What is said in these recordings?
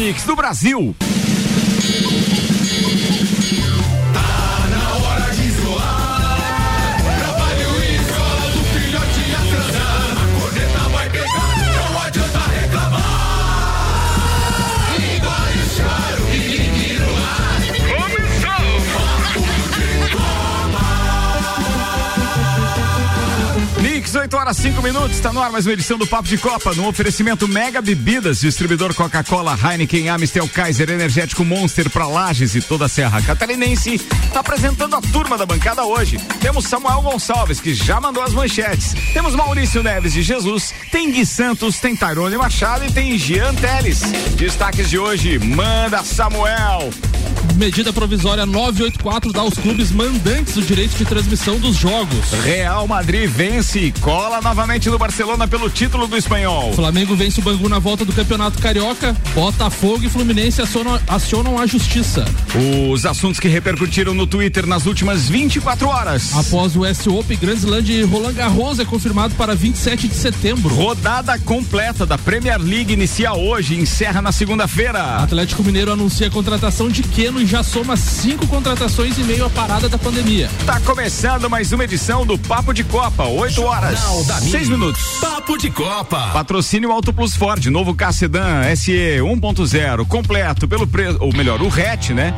mix do Brasil. 8 horas 5 minutos, está no ar mais uma edição do Papo de Copa, no oferecimento Mega Bebidas, distribuidor Coca-Cola, Heineken, Amistel, Kaiser, Energético Monster para Lages e toda a Serra Catarinense. Tá apresentando a turma da bancada hoje. Temos Samuel Gonçalves, que já mandou as manchetes. Temos Maurício Neves de Jesus, tem Gui Santos, tem Tairone Machado e tem Jean Teles. Destaques de hoje, manda Samuel. Medida provisória 984 dá aos clubes mandantes o direito de transmissão dos jogos. Real Madrid vence e cola novamente no Barcelona pelo título do espanhol. Flamengo vence o Bangu na volta do Campeonato Carioca. Botafogo e Fluminense acionam, acionam a justiça. Os assuntos que repercutiram no Twitter nas últimas 24 horas. Após o S Open, Grand Slam de Roland Garros é confirmado para 27 de setembro. Rodada completa da Premier League inicia hoje e encerra na segunda-feira. Atlético Mineiro anuncia a contratação de Keno e já soma cinco contratações em meio à parada da pandemia. Tá começando mais uma edição do Papo de Copa, 8 horas, 6 minutos. Papo de Copa. Patrocínio Auto Plus Ford, novo K Sedan SE 1.0, completo pelo preço, ou melhor, o hatch, né?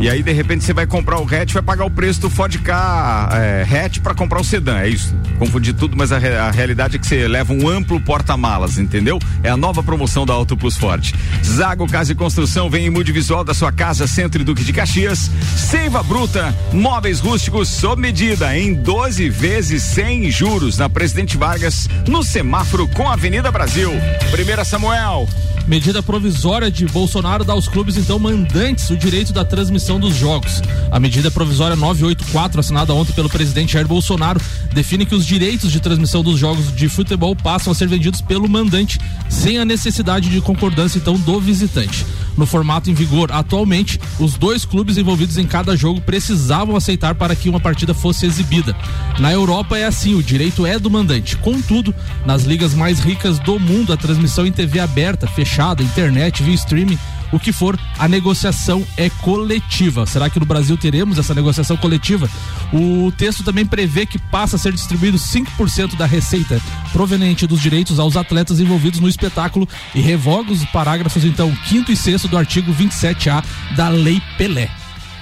E aí, de repente, você vai comprar o hatch, vai pagar o preço do Ford K é, hatch para comprar o sedã, é isso. Confundi tudo, mas a, a realidade é que você leva um amplo porta-malas, entendeu? É a nova promoção da Auto Plus Ford. Zago Casa e Construção vem em multivisual da sua casa, Centro e Duque de Caxias. Seiva Bruta, móveis rústicos sob medida em 12 vezes sem juros na Presidente Vargas, no semáforo com a Avenida Brasil. Primeira Samuel. Medida provisória de Bolsonaro dá aos clubes, então, mandantes o direito da transmissão dos jogos. A medida provisória 984, assinada ontem pelo presidente Jair Bolsonaro, define que os direitos de transmissão dos jogos de futebol passam a ser vendidos pelo mandante, sem a necessidade de concordância, então, do visitante. No formato em vigor atualmente, os dois clubes envolvidos em cada jogo precisavam aceitar para que uma partida fosse exibida. Na Europa é assim, o direito é do mandante. Contudo, nas ligas mais ricas do mundo, a transmissão em TV aberta, fechada, internet, via streaming, o que for, a negociação é coletiva. Será que no Brasil teremos essa negociação coletiva? O texto também prevê que passa a ser distribuído 5% da receita proveniente dos direitos aos atletas envolvidos no espetáculo e revoga os parágrafos, então, 5 e 6 do artigo 27A da Lei Pelé.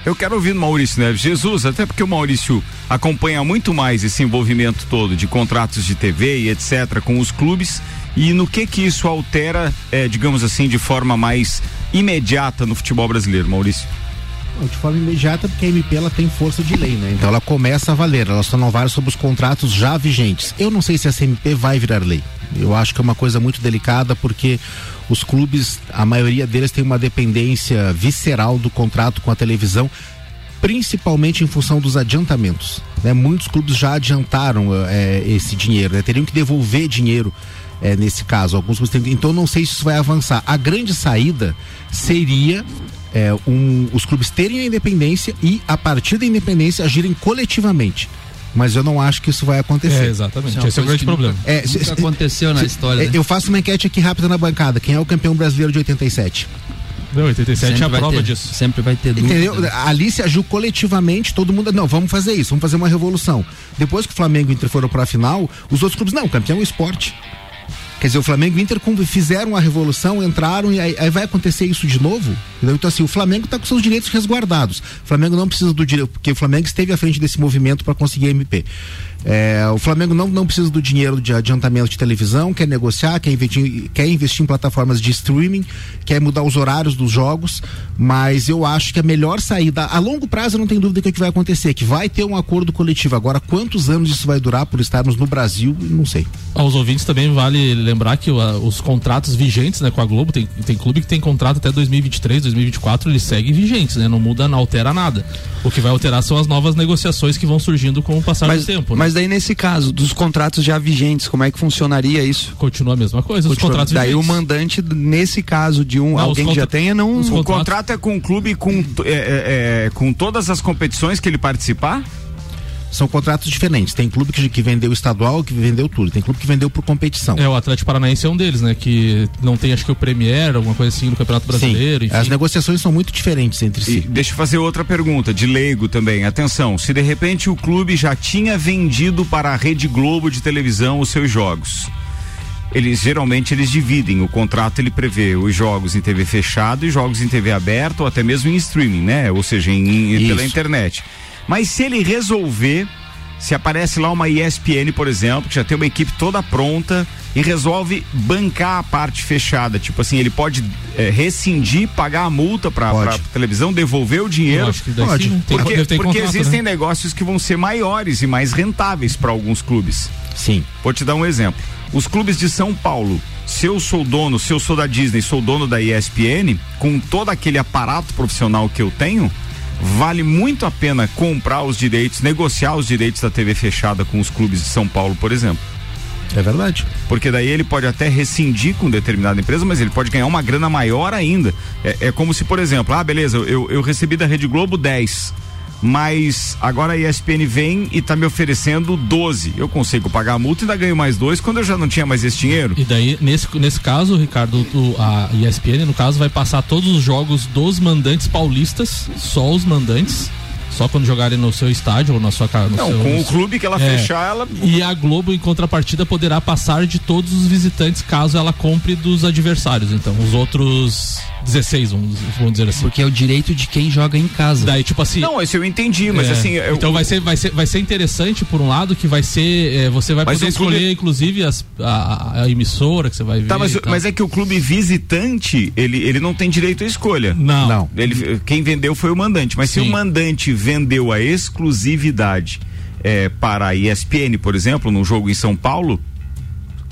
Eu quero ouvir do Maurício Neves Jesus, até porque o Maurício acompanha muito mais esse envolvimento todo de contratos de TV e etc. com os clubes e no que que isso altera, eh, digamos assim, de forma mais imediata no futebol brasileiro, Maurício. De forma imediata, porque a MP ela tem força de lei, né? Então ela começa a valer, ela só não vale sobre os contratos já vigentes. Eu não sei se essa MP vai virar lei. Eu acho que é uma coisa muito delicada porque os clubes, a maioria deles tem uma dependência visceral do contrato com a televisão, principalmente em função dos adiantamentos. Né? Muitos clubes já adiantaram eh, esse dinheiro, né? teriam que devolver dinheiro eh, nesse caso. Alguns clubes têm- então não sei se isso vai avançar. A grande saída seria é, um- os clubes terem a independência e, a partir da independência, agirem coletivamente. Mas eu não acho que isso vai acontecer. É, exatamente. Isso é Esse é o grande que nunca- problema. É, Nunca se- aconteceu na história, é, né? Eu faço uma enquete aqui rápida na bancada. Quem é o campeão brasileiro de 87? Não, 87 é a Sempre prova ter- disso. Sempre vai ter dúvida. Entendeu? Ali se agiu coletivamente, todo mundo. Não, vamos fazer isso, vamos fazer uma revolução. Depois que o Flamengo e o Inter foram para a final, os outros clubes, não, o campeão é o esporte. Quer dizer, o Flamengo e o Inter fizeram a revolução, entraram e aí, aí vai acontecer isso de novo? Então, assim, o Flamengo está com seus direitos resguardados. O Flamengo não precisa do direito, porque o Flamengo esteve à frente desse movimento para conseguir MP. É, o Flamengo não, não precisa do dinheiro de adiantamento de televisão, quer negociar, quer investir, quer investir em plataformas de streaming, quer mudar os horários dos jogos, mas eu acho que a melhor saída, a longo prazo não tenho dúvida que o que vai acontecer, que vai ter um acordo coletivo. Agora, quantos anos isso vai durar por estarmos no Brasil, não sei. Aos ouvintes também vale lembrar que uh, os contratos vigentes né, com a Globo, tem, tem clube que tem contrato até 2023, 2024, eles seguem vigentes, né? Não muda, não altera nada. O que vai alterar são as novas negociações que vão surgindo com o passar Mas, do tempo. né? mas daí nesse caso, dos contratos já vigentes, como é que funcionaria isso? Continua a mesma coisa, os Continua- contratos daí vigentes. o mandante, nesse caso de um Não, alguém os que já tenha, não. os O contratos- contrato é com o clube com, é, é, é, com todas as competições que ele participar? São contratos diferentes. Tem clube que, que vendeu estadual, que vendeu tudo. Tem clube que vendeu por competição. É, o Atlético Paranaense é um deles, né? Que não tem, acho que o Premier, alguma coisa assim, no Campeonato Brasileiro. Sim, enfim. as negociações são muito diferentes entre si. E deixa eu fazer outra pergunta, de leigo também. Atenção, se de repente o clube já tinha vendido para a Rede Globo de televisão os seus jogos. Eles geralmente eles dividem, o contrato ele prevê os jogos em TV fechado e jogos em TV aberta ou até mesmo em streaming, né? Ou seja, em, em pela internet. Mas se ele resolver, se aparece lá uma ESPN, por exemplo, que já tem uma equipe toda pronta e resolve bancar a parte fechada, tipo assim, ele pode é, rescindir, pagar a multa para a televisão, devolver o dinheiro. Eu acho que daí Pode. sim? Tem- Porque, ter porque contrato, existem né? negócios que vão ser maiores e mais rentáveis para alguns clubes. Sim. Vou te dar um exemplo. Os clubes de São Paulo, se eu sou dono, se eu sou da Disney, sou dono da ESPN, com todo aquele aparato profissional que eu tenho, vale muito a pena comprar os direitos, negociar os direitos da TV fechada com os clubes de São Paulo, por exemplo. É verdade. Porque daí ele pode até rescindir com determinada empresa, mas ele pode ganhar uma grana maior ainda. É, é como se, por exemplo, ah, beleza, eu, eu recebi da Rede Globo 10, mas agora a ESPN vem e tá me oferecendo 12. Eu consigo pagar a multa e ainda ganho mais dois quando eu já não tinha mais esse dinheiro. E daí, nesse, nesse caso, Ricardo, a ESPN, no caso, vai passar todos os jogos dos mandantes paulistas, só os mandantes, só quando jogarem no seu estádio ou na sua casa. Não, com o clube que ela É. fechar, ela. E a Globo, em contrapartida, poderá passar de todos os visitantes caso ela compre dos adversários. Então, os outros 16, vamos, vamos dizer assim. Porque é o direito de quem joga em casa. Daí, tipo assim. Não, isso eu entendi, mas É, assim. eu- então vai ser, vai, ser, vai ser interessante por um lado que vai ser é, você vai poder o clube- escolher inclusive as, a, a- emissora que você vai ver Tá, mas, mas é que o clube visitante, ele, ele não tem direito à escolha. não, Não. Ele, quem vendeu foi o mandante. Mas se Sim. o mandante vendeu a exclusividade é, para a ESPN, por exemplo, num jogo em São Paulo,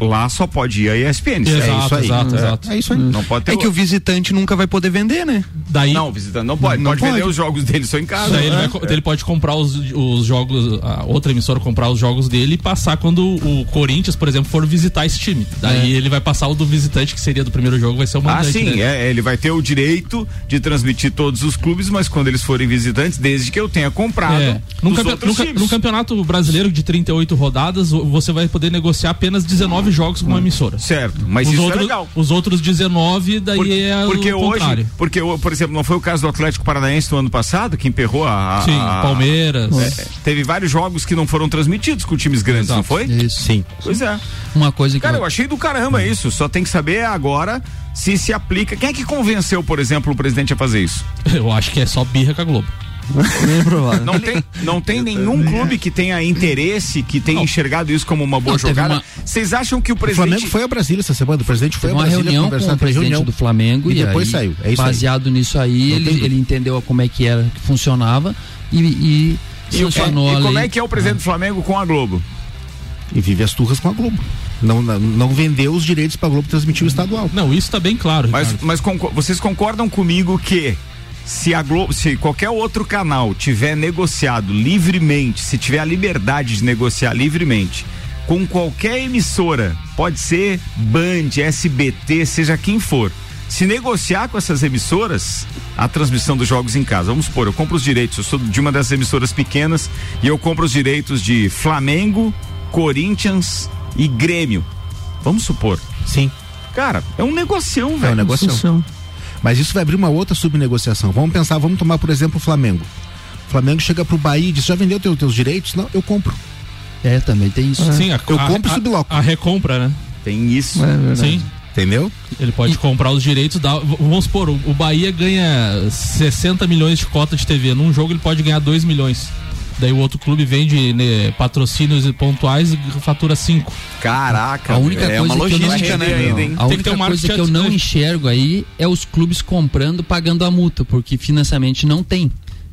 lá só pode ir a ESPN. Exato, é isso aí. exato, É. exato. É isso aí. Não pode ter. É que o visitante nunca vai poder vender, né? daí Não, visitante não pode. Não pode, vender pode. os jogos dele só em casa. daí ele, né? vai co- ele pode comprar os, os jogos, a outra emissora comprar os jogos dele e passar quando o Corinthians, por exemplo, for visitar esse time. Daí ele vai passar o do visitante, que seria do primeiro jogo, vai ser o Ah, mandante. sim, né? é, ele vai ter o direito de transmitir todos os clubes, mas quando eles forem visitantes, desde que eu tenha comprado É. Num, os campe- times. num campeonato brasileiro de 38 rodadas, o- você vai poder negociar apenas 19 jogos com uma emissora. Certo, mas os isso outros, é legal. Os outros 19, daí Por- é porque o hoje, contrário. porque por exemplo, não foi o caso do Atlético Paranaense no ano passado que emperrou a, a- Sim, a- Palmeiras. É, teve vários jogos que não foram transmitidos com times grandes, Exato. não foi? Isso. Sim. Pois é. Uma coisa que. Cara, eu achei do caramba isso. Só tem que saber agora se se aplica. Quem é que convenceu, por exemplo, o presidente a fazer isso? Eu acho que é só birra com a Globo. Bem provável. Não tem, não tem nenhum clube que tenha interesse, que tenha enxergado isso como uma boa Não, jogada. uma- Vocês acham que o O presidente. Flamengo foi a Brasília essa semana. O presidente foi Teve a uma Brasília reunião com o presidente reunião. do Flamengo E e, depois aí, saiu. É isso aí. baseado nisso aí, Não ele, ele entendeu como é que era, que funcionava e, e E, o- sancionou e a como é que é o presidente do Flamengo com a Globo? E vive as turras com a Globo. Não, não, não vendeu os direitos pra Globo transmitir o estadual. Não, isso tá bem claro. Mas, Ricardo. mas vocês concordam comigo que se a Globo, se qualquer outro canal tiver negociado livremente, se tiver a liberdade de negociar livremente com qualquer emissora, pode ser Band, SBT, seja quem for. Se negociar com essas emissoras a transmissão dos jogos em casa, vamos supor, eu compro os direitos, eu sou de uma dessas emissoras pequenas e eu compro os direitos de Flamengo, Corinthians e Grêmio. Vamos supor. Sim. Cara, é um negocião, É um velho. negocião. Mas isso vai abrir uma outra subnegociação. Vamos pensar, vamos tomar, por exemplo, o Flamengo. O Flamengo chega pro Bahia e diz: já vendeu teu, teus direitos? Não, eu compro. É, também tem isso. Sim, a, Eu a- compro e a- subloco. A recompra, né? Tem isso. Sim. Entendeu? Ele pode comprar os direitos da. Vamos supor, o, o Bahia ganha 60 milhões de cota de TV. Num jogo ele pode ganhar 2 milhões. Daí o outro clube vende né, patrocínios pontuais e fatura 5. Caraca, A única é coisa uma que eu não logística, né, enxergo, ainda, hein? a Tem que única ter um coisa que eu não enxergo aí é os clubes comprando, pagando a multa, porque financeiramente não tem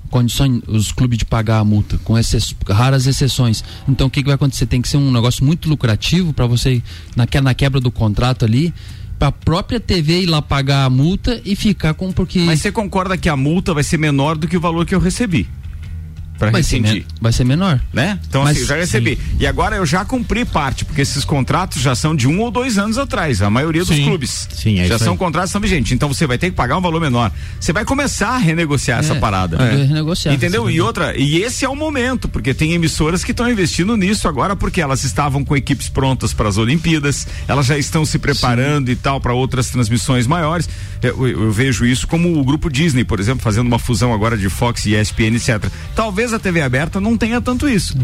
condições os clubes de pagar a multa, com exce- raras exceções. Então o que, que vai acontecer? Tem que ser um negócio muito lucrativo para você na, que- na quebra do contrato ali, para a própria TV ir lá pagar a multa e ficar com porque Mas você concorda que a multa vai ser menor do que o valor que eu recebi? Para rescindir. vai ser menor. Né? Então, Mas, assim, eu já recebi. Sim. E agora eu já cumpri parte, porque esses contratos já são de um ou dois anos atrás, a maioria dos sim. clubes. Sim, é já são aí. contratos são vigentes. Então você vai ter que pagar um valor menor. Você vai começar a renegociar é, essa parada. É. Renegociar. Entendeu? E outra, e esse é o momento, porque tem emissoras que estão investindo nisso agora porque elas estavam com equipes prontas para as Olimpíadas, elas já estão se preparando sim. e tal para outras transmissões maiores. Eu, eu, eu vejo isso como o grupo Disney, por exemplo, fazendo uma fusão agora de Fox e ESPN, etc. Talvez a TV aberta não tenha tanto isso.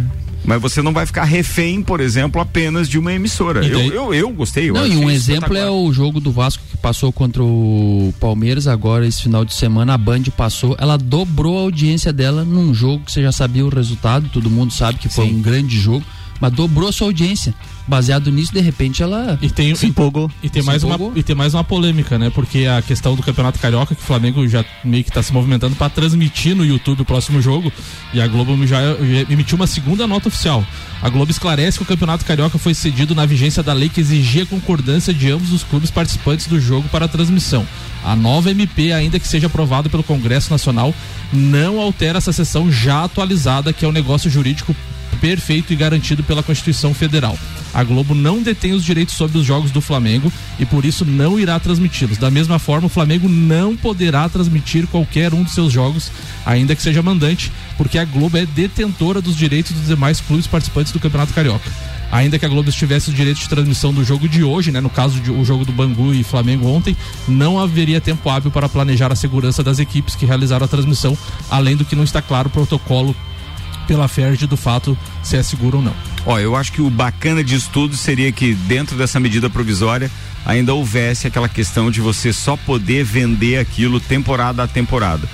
Mas você não vai ficar refém, por exemplo, apenas de uma emissora. Eu, eu, eu gostei. Eu não, e um exemplo é o jogo do Vasco que passou contra o Palmeiras agora, esse final de semana. A Band passou, ela dobrou a audiência dela num jogo que você já sabia o resultado, todo mundo sabe que foi Sim. um grande jogo, mas dobrou a sua audiência baseado nisso, de repente ela e tem, se empolgou. E, tem, mais empolgou. uma, e tem mais uma polêmica, né? Porque a questão do Campeonato Carioca, que o Flamengo já meio que está se movimentando para transmitir no YouTube o próximo jogo, e a Globo já, já emitiu uma segunda nota oficial. A Globo esclarece que o Campeonato Carioca foi cedido na vigência da lei que exigia a concordância de ambos os clubes participantes do jogo para a transmissão. A nova MP, ainda que seja aprovada pelo Congresso Nacional, não altera essa seção já atualizada, que é o negócio jurídico perfeito e garantido pela Constituição Federal. A Globo não detém os direitos sobre os jogos do Flamengo e por isso não irá transmiti-los. Da mesma forma, o Flamengo não poderá transmitir qualquer um de seus jogos, ainda que seja mandante, porque a Globo é detentora dos direitos dos demais clubes participantes do Campeonato Carioca. Ainda que a Globo tivesse o direito de transmissão do jogo de hoje, né, no caso do jogo do Bangu e Flamengo ontem, não haveria tempo hábil para planejar a segurança das equipes que realizaram a transmissão, além do que não está claro o protocolo pela FERJ do fato se é seguro ou não. Ó, eu acho que o bacana disso tudo seria que dentro dessa medida provisória ainda houvesse aquela questão de você só poder vender aquilo temporada a temporada.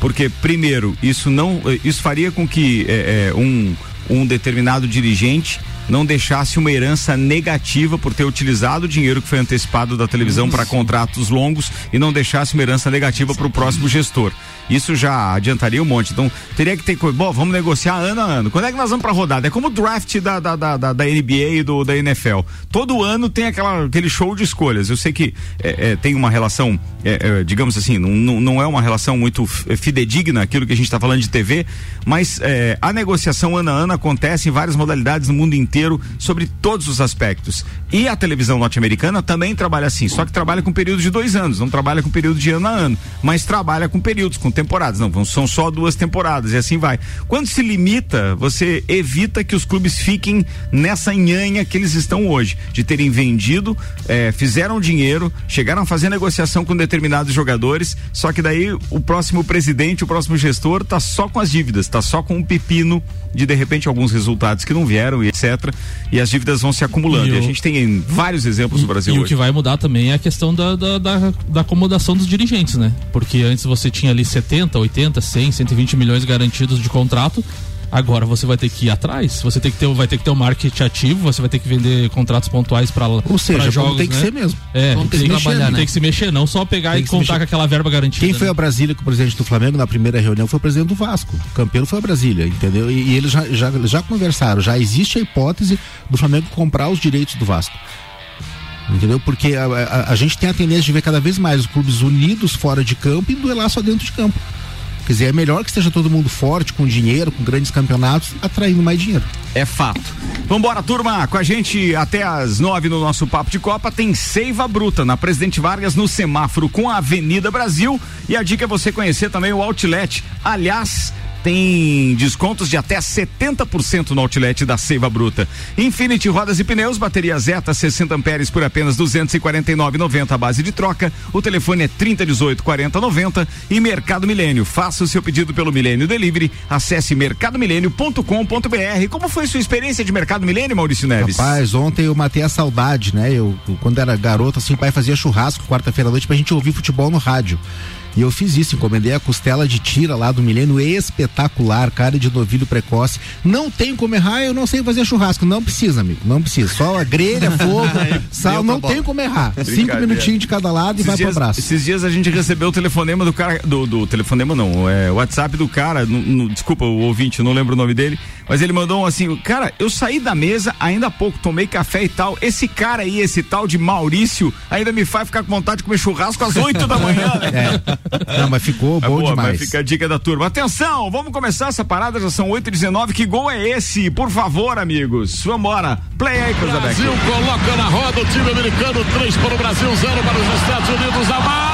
Porque, primeiro, isso não. Isso faria com que é, é, um, um determinado dirigente não deixasse uma herança negativa por ter utilizado o dinheiro que foi antecipado da televisão para contratos longos e não deixasse uma herança negativa para o próximo gestor. Isso já adiantaria um monte. Então, teria que ter coisa. Bom, vamos negociar ano a ano. Quando é que nós vamos pra rodada? É como o draft da, da, da, da, da NBA e do, da NFL. Todo ano tem aquela, aquele show de escolhas. Eu sei que é, é, tem uma relação, é, é digamos assim, não, não é uma relação muito fidedigna aquilo que a gente está falando de TV, mas é, a negociação ano a ano acontece em várias modalidades no mundo inteiro sobre todos os aspectos. E a televisão norte-americana também trabalha assim, só que trabalha com período de dois anos, não trabalha com período de ano a ano, mas trabalha com períodos, com temporadas. Não, são só duas temporadas e assim vai. Quando se limita, você evita que os clubes fiquem nessa nhanha que eles estão hoje, de terem vendido, é, fizeram dinheiro, chegaram a fazer negociação com determinados jogadores, só que daí o próximo presidente, o próximo gestor, tá só com as dívidas, tá só com um pepino de de repente alguns resultados que não vieram e etc. E as dívidas vão se acumulando. E, e a gente tem vários exemplos no Brasil. E hoje. o que vai mudar também é a questão da, da, da, da acomodação dos dirigentes, né? Porque antes você tinha ali 70, 80, 100, 120 milhões garantidos de contrato. Agora você vai ter que ir atrás, você tem que ter, vai ter que ter um marketing ativo, você vai ter que vender contratos pontuais para Ou seja, jogos, tem que né? ser mesmo. É, tem, que, que trabalhar, né? tem que se mexer, não só pegar tem e contar com aquela verba garantida. Quem né? foi a Brasília com o presidente do Flamengo na primeira reunião foi o presidente do Vasco. O campeão foi a Brasília, entendeu? E, e eles já, já, já conversaram, já existe a hipótese do Flamengo comprar os direitos do Vasco entendeu? Porque a, a, a, gente tem a tendência de ver cada vez mais os clubes unidos fora de campo e duelar só dentro de campo. Quer dizer, é melhor que esteja todo mundo forte, com dinheiro, com grandes campeonatos, atraindo mais dinheiro. É fato. Vambora, turma, com a gente até às nove no nosso Papo de Copa tem Seiva Bruta na Presidente Vargas no semáforo com a Avenida Brasil e a dica é você conhecer também o Outlet. Aliás, tem descontos de até 70% no outlet da Seiva Bruta. Infinity Rodas e Pneus, bateria Zeta 60 amperes por apenas 249,90 a base de troca. O telefone é 3018 4090 e Mercado Milênio. Faça o seu pedido pelo Milênio Delivery. Acesse mercadomilênio.com.br. Como foi sua experiência de Mercado Milênio, Maurício Neves? Rapaz, ontem eu matei a saudade, né? Eu quando era garoto assim, o pai fazia churrasco quarta-feira à noite pra gente ouvir futebol no rádio. E eu fiz isso, encomendei a costela de tira lá do milênio, espetacular, cara de novilho precoce. Não tem como errar, eu não sei fazer churrasco. Não precisa, amigo, não precisa. Só a grelha, fogo, sal, não tem como errar. Cinco minutinhos de cada lado esses e vai dias, pro abraço. Esses dias a gente recebeu o telefonema do cara, do, do telefonema não, é o WhatsApp do cara, no, no, desculpa o ouvinte, não lembro o nome dele, mas ele mandou um assim, cara, eu saí da mesa ainda há pouco, tomei café e tal, esse cara aí, esse tal de Maurício, ainda me faz ficar com vontade de comer churrasco às 8 da manhã, né? É. Não, mas ficou É bom boa, demais. mas fica a dica da turma. Atenção, vamos começar essa parada, já são 8h19. Que gol é esse? Por favor, amigos. Vambora. Play aí, Cruzabeck. Brasil coloca na roda o time americano, 3 para o Brasil, 0 para os Estados Unidos. A maravilha!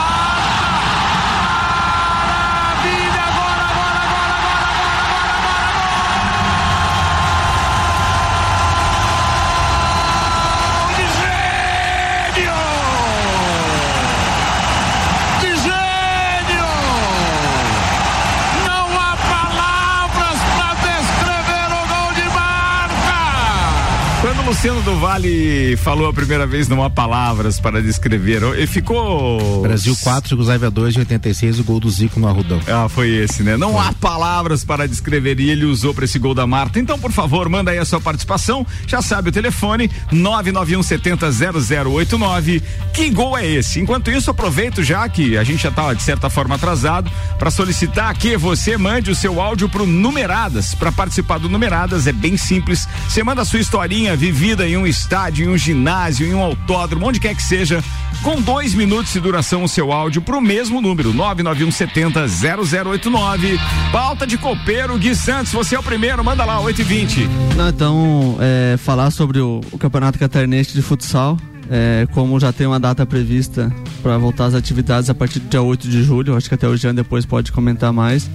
Luciano do Vale falou a primeira vez, não há palavras para descrever. Ele ficou. Brasil 4, Yugoslávia 2 de 86, o gol do Zico no Arrudão. Ah, foi esse, né? Não há palavras para descrever e ele usou para esse gol da Marta. Então, por favor, manda aí a sua participação. Já sabe o telefone 991 70 0089. Que gol é esse? Enquanto isso, aproveito já que a gente já tá de certa forma atrasado para solicitar que você mande o seu áudio pro Numeradas. Para participar do Numeradas é bem simples. Você manda a sua historinha em um estádio, em um ginásio, em um autódromo, onde quer que seja, com dois minutos de duração o seu áudio pro mesmo número 991 70 0089. Pauta de copeiro, Gui Santos, você é o primeiro, manda lá, 8 e 20 Não, então, é, falar sobre o, o Campeonato Catarinense de Futsal. É, como já tem uma data prevista para voltar às atividades a partir do dia 8 de julho, acho que até o Jean depois pode comentar mais.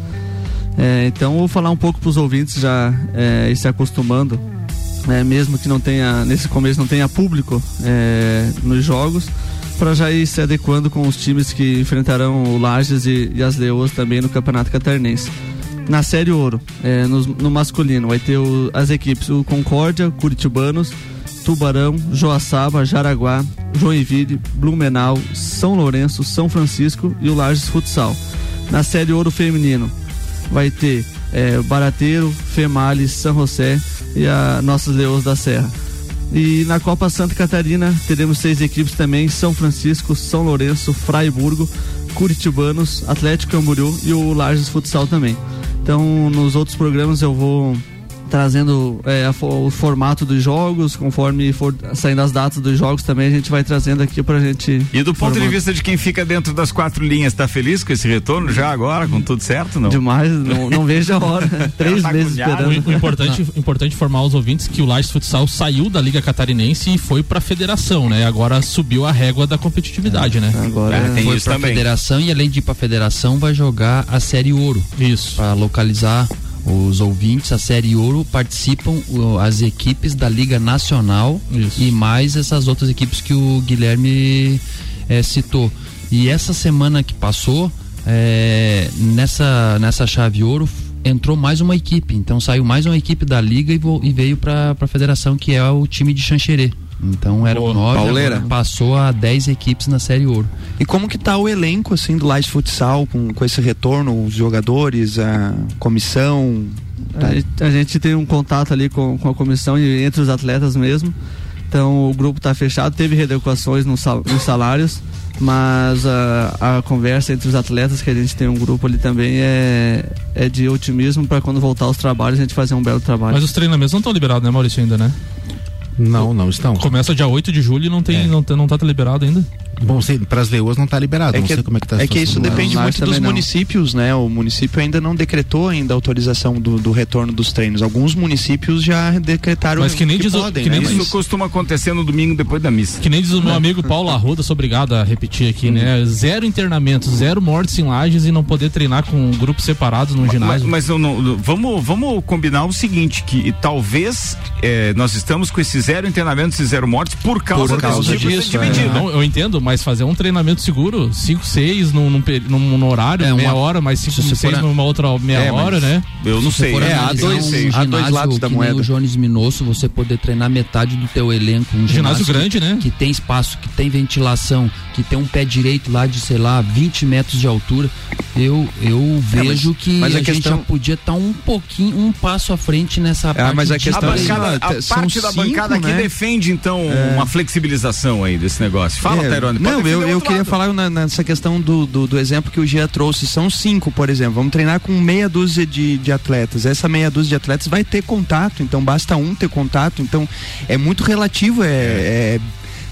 É, então, vou falar um pouco para os ouvintes já é, ir se acostumando, é, mesmo que não tenha, nesse começo não tenha público é, nos jogos, para já ir se adequando com os times que enfrentarão o Lages e, e as Leoas também no Campeonato Catarinense. Na Série Ouro, é, no, no masculino, vai ter o- as equipes o Concórdia, Curitibanos, Tubarão, Joaçaba, Jaraguá, Joinville, Blumenau, São Lourenço, São Francisco e o Lages Futsal. Na Série Ouro Feminino, vai ter é, Barateiro, Females, São José e a Nossas Leões da Serra. E na Copa Santa Catarina teremos seis equipes também: São Francisco, São Lourenço, Fraiburgo, Curitibanos, Atlético Camboriú e o Lages Futsal também. Então, nos outros programas eu vou trazendo é, o formato dos jogos, conforme for saindo as datas dos jogos também a gente vai trazendo aqui pra gente. E do ponto de formar. vista de quem fica dentro das quatro linhas, tá feliz com esse retorno já agora, com tudo certo, não? Demais, não, não vejo a hora. Três tá meses agoniado. O, esperando. o importante, importante informar os ouvintes que o Lages Futsal saiu da Liga Catarinense e foi pra federação, né? Agora subiu a régua da competitividade, né? Agora Ah, tem Foi isso pra também. federação e além de ir pra federação vai jogar a Série Ouro. Isso. Para localizar os ouvintes, a Série Ouro participam as equipes da Liga Nacional Isso. e mais essas outras equipes que o Guilherme eh, citou. E essa semana que passou, eh, nessa, nessa chave ouro, entrou mais uma equipe. Então saiu mais uma equipe da Liga e, e veio para a federação, que é o time de Xanxerê. Então nove, Pauleira. agora passou a dez equipes na Série Ouro. E como que tá o elenco assim do Lages Futsal com, com esse retorno, os jogadores, a comissão? Tá- A gente, a gente tem um contato ali com, com a comissão e entre os atletas mesmo. Então o grupo está fechado, teve readequações nos, sal- nos salários, mas a, a conversa entre os atletas, que a gente tem um grupo ali também, é, é de otimismo para quando voltar aos trabalhos a gente fazer um belo trabalho. Mas os treinamentos não estão liberados, né, Maurício, ainda, né? Não, não estão. Começa dia 8 de julho e não tem, É. não, não tá liberado ainda. Bom, sei, pras leoas não tá liberado, É não que, sei como é que tá a é que isso depende muito também dos não. municípios, né? O município ainda não decretou ainda a autorização do, do retorno dos treinos. Alguns municípios já decretaram Mas que nem diz o- podem, que nem né? diz Isso costuma acontecer no domingo depois da missa. Que nem diz o meu amigo Paulo Arruda, sou obrigado a repetir aqui, né? Zero internamentos, zero mortes em lajes e não poder treinar com grupos separados num Mas, ginásio. mas eu não, vamos, vamos combinar o seguinte, que talvez eh, nós estamos com esse zero internamentos e zero mortes por causa, Por causa desse tipo disso, de é. Não, eu entendo, mas fazer um treinamento seguro, 5, 6 num, num, num- num horário, É, uma- meia hora, mais 5, se você 6 for a- numa outra meia É, mas hora, né? Eu não Se você sei. É, há dois- um há dois ginásio lados da que moeda. o Jones Minosso, você poder treinar metade do teu elenco. Um Ginásio ginásio, grande, né? Que tem espaço, que tem ventilação, que tem um pé direito lá de, sei lá, 20 metros de altura. Eu, eu vejo que mas a a, gente questão- já podia estar um pouquinho, um passo à frente nessa parte. Ah, mas a de A, questão é- treino. bancada, a parte da cinco, bancada aqui né? defende, então, uma flexibilização aí desse negócio. Fala, É, Tairone. pode Não, eu, eu queria lado. falar na- nessa questão do, do, do exemplo que o Gia trouxe. São cinco, por exemplo. Vamos treinar com meia dúzia de, de atletas. Essa meia dúzia de atletas vai ter contato, então basta um ter contato. Então é muito relativo. É, é-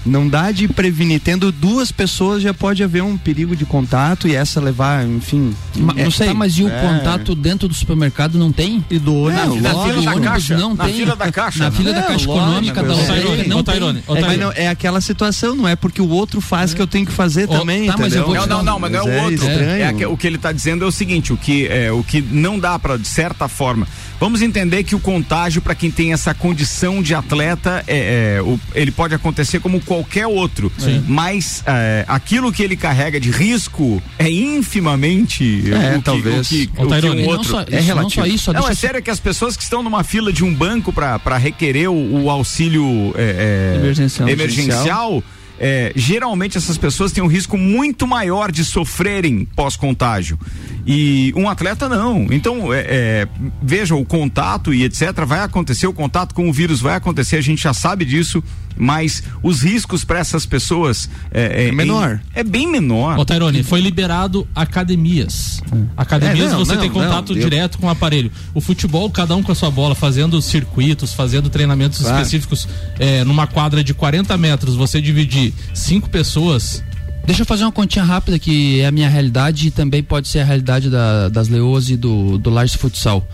Não dá de prevenir. Tendo duas pessoas já pode haver um perigo de contato e essa levar, enfim. Ma- não sei. Tá, mas e o É. contato dentro do supermercado não tem? E do ônibus. Não, Na na fila da caixa, não na tem. fila da caixa, Na né? fila da Não, caixa lógico, econômica da lotérica não tem. É, mas Tairone. não, é aquela situação, não é porque o outro faz que eu tenho que fazer Ó, também, tá, mas eu vou Não, não, não, mas não é o outro. estranho. É o que ele está dizendo é o seguinte: o que, é, o que não dá para, de certa forma. Vamos entender que o contágio, para quem tem essa condição de atleta, é, é, o- ele pode acontecer como qualquer outro. Mas é, aquilo que ele carrega de risco é infimamente É, o que, talvez. o que, o que um não outro. só, é isso, não relativo. só isso, só Não, é sério que as pessoas que estão numa fila de um banco para requerer o, o auxílio é, é, Emergencial. emergencial, é, geralmente essas pessoas têm um risco muito maior de sofrerem pós-contágio. E um atleta não. Então, é, é, veja, o contato e etc. vai acontecer, o contato com o vírus vai acontecer, a gente já sabe disso, mas os riscos para essas pessoas é, É menor. em- é bem menor. Ô, Tairone, foi liberado academias. Academias É, não, você não, tem contato não, eu- direto com o aparelho. O futebol, cada um com a sua bola, fazendo circuitos, fazendo treinamentos Claro. específicos é, numa quadra de 40 metros, você dividir cinco pessoas. Deixa eu fazer uma continha rápida que é a minha realidade e também pode ser a realidade da- das Leoas e do, do Lars Futsal.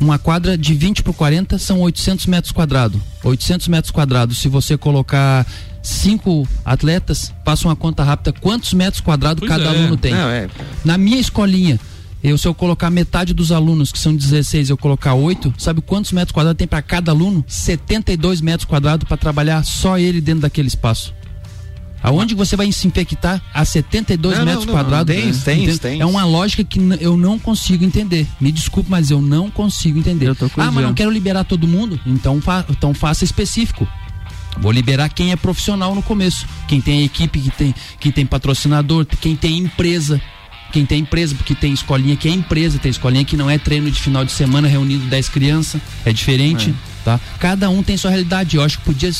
Uma quadra de 20 por 40 são 800 metros quadrados. 800 metros quadrados, se você colocar cinco atletas, passa uma conta rápida, quantos metros quadrados Pois cada é. aluno tem? Não, é. Na minha escolinha, eu se eu colocar metade dos alunos, que são 16, eu colocar 8, sabe quantos metros quadrados tem para cada aluno? 72 metros quadrados para trabalhar só ele dentro daquele espaço. Aonde você vai se infectar a 72 Não, não, metros não, quadrados? tem, né? tem, Entende? tem. É uma lógica que eu não consigo entender. Me desculpe, mas eu não consigo entender. Eu tô com ah, mas não quero liberar todo mundo? Então, fa então faça específico. Vou liberar quem é profissional no começo. Quem tem equipe, que tem, quem tem patrocinador, quem tem empresa. Quem tem empresa, porque tem escolinha que é empresa, tem escolinha que não é treino de final de semana reunido 10 crianças. É diferente, tá? Cada um tem sua realidade. Eu acho que podia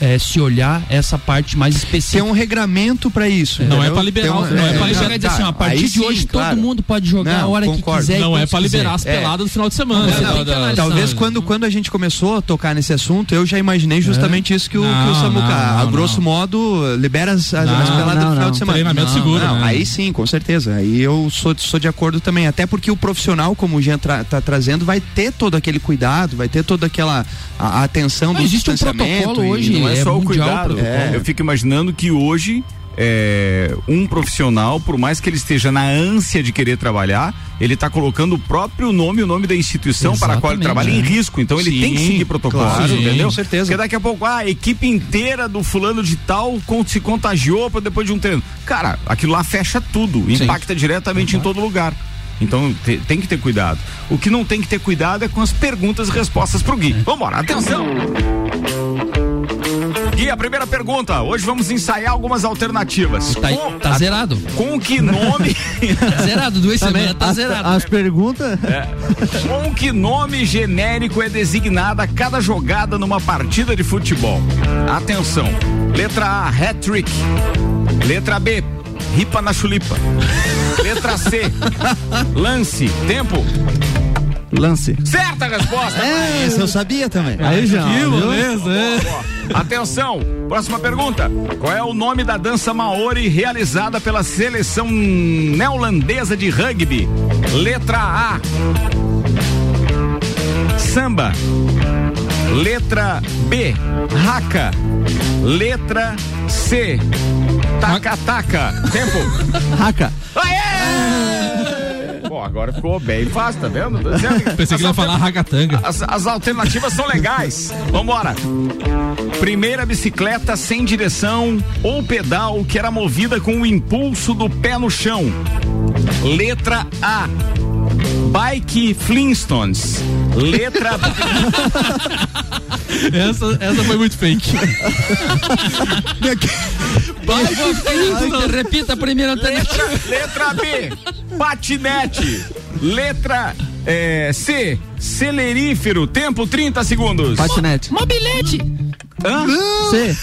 eh, se olhar essa parte mais Tem específica. um regramento pra isso. Não é pra liberar, Tem um- não é pra Não, liberar. dizer assim, a Tá, partir de sim, hoje claro. todo mundo pode jogar a Não, hora concordo. que quiser. Não é quando pra quiser. liberar as É. peladas do final de semana. Não, não, tem Talvez quando, quando a gente começou a tocar nesse assunto, eu já imaginei justamente isso que o, que o Samuca, a grosso não. modo, libera as, as, Não, as peladas não, no final não. de semana. Treinamento Não, seguro. Não, né? aí sim, com certeza. Aí eu sou, sou de acordo também. Até porque o profissional, como o Jean tra, tá trazendo, vai ter todo aquele cuidado, vai ter toda aquela a, a atenção do existe um distanciamento. protocolo e não é, é só o cuidado. É. Eu fico imaginando que hoje é, um profissional, por mais que ele esteja na ânsia de querer trabalhar, ele está colocando o próprio nome, o nome da instituição para a qual ele Exatamente, trabalha em é. risco. Então ele Sim, tem que seguir protocolo, claro, entendeu? com certeza. Porque daqui a pouco, ah, a equipe inteira do fulano de tal se contagiou pra depois de um treino. Cara, aquilo lá fecha tudo, impacta diretamente em todo lugar. Então te- tem que ter cuidado. O que não tem que ter cuidado é com as perguntas e respostas pro Gui. Vambora, atenção! Gui, a primeira pergunta. Hoje vamos ensaiar algumas alternativas. Tá, Com- tá zerado. Com que nome? Tá zerado, duas semanas tá as, zerado. as perguntas. com que nome genérico é designada cada jogada numa partida de futebol? Atenção. Letra A, hat-trick. Letra B, ripa na chulipa. Letra C, lance. Tempo. Lance. Certa resposta. É, eu sabia também. Aí já. Que beleza, é. Atenção, próxima pergunta. Qual é o nome da dança maori realizada pela seleção neozelandesa de rugby? Letra A. Samba. Letra B. Haka. Letra C. Taca-taca. Tempo. Raca. Aê! Pô, agora ficou bem fácil, tá vendo? Pensei que ele ia as falar ragatanga. as, as alternativas são legais. Vambora. Primeira bicicleta sem direção ou pedal que era movida com o impulso do pé no chão. Letra A. Bike Flintstones. Letra B. Essa, essa foi muito fake. Repita a primeira. Letra, letra B. Patinete. Letra eh, C. Celerífero. Tempo 30 segundos. Patinete. Mobilete. Hã? C.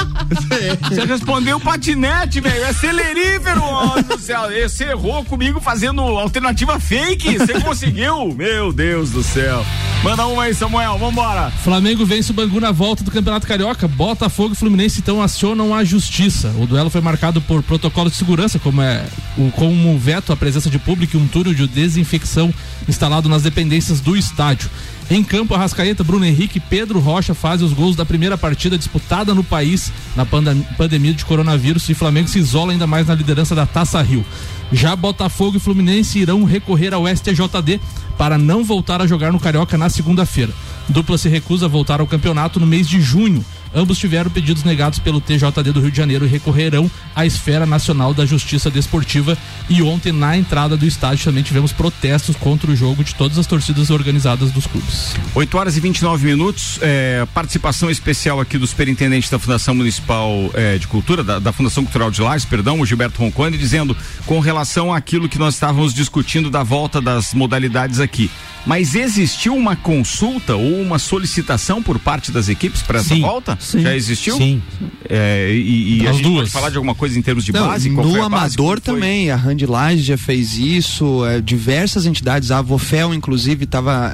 Você respondeu patinete, velho. É celerífero, ó do céu. Você errou comigo fazendo alternativa fake. Você conseguiu? Meu Deus do céu. Manda uma aí, Samuel. Vambora. Flamengo vence o Bangu na volta do Campeonato Carioca. Botafogo e Fluminense então acionam a justiça. O duelo foi marcado por protocolo de segurança, como é o como um veto à presença de público e um túnel de desinfecção instalado nas dependências do estádio. Em campo, Arrascaeta, Bruno Henrique e Pedro Rocha fazem os gols da primeira partida disputada no país na pandemia de coronavírus e Flamengo se isola ainda mais na liderança da Taça Rio. Já Botafogo e Fluminense irão recorrer ao STJD para não voltar a jogar no Carioca na segunda-feira. Dupla se recusa a voltar ao campeonato no mês de junho. Ambos tiveram pedidos negados pelo TJD do Rio de Janeiro e recorrerão à Esfera Nacional da Justiça Desportiva. E ontem, na entrada do estádio, também tivemos protestos contra o jogo de todas as torcidas organizadas dos clubes. 8 horas e 29 minutos. é, participação especial aqui do superintendente da Fundação Municipal é, de Cultura, da, da Fundação Cultural de Lages, perdão, o Gilberto Roncone, dizendo com relação àquilo que nós estávamos discutindo da volta das modalidades aqui. Mas existiu uma consulta ou uma solicitação por parte das equipes para essa volta? Sim. Já existiu? Sim. É, e e a As gente duas. pode falar de alguma coisa em termos de Não, base? No base? amador foi? também, a Handlage já fez isso, é, diversas entidades, a Avofel inclusive estava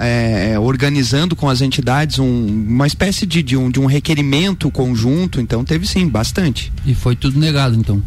organizando com as entidades um- uma espécie de, de um, de um requerimento conjunto, então teve sim, bastante. E foi tudo negado, então.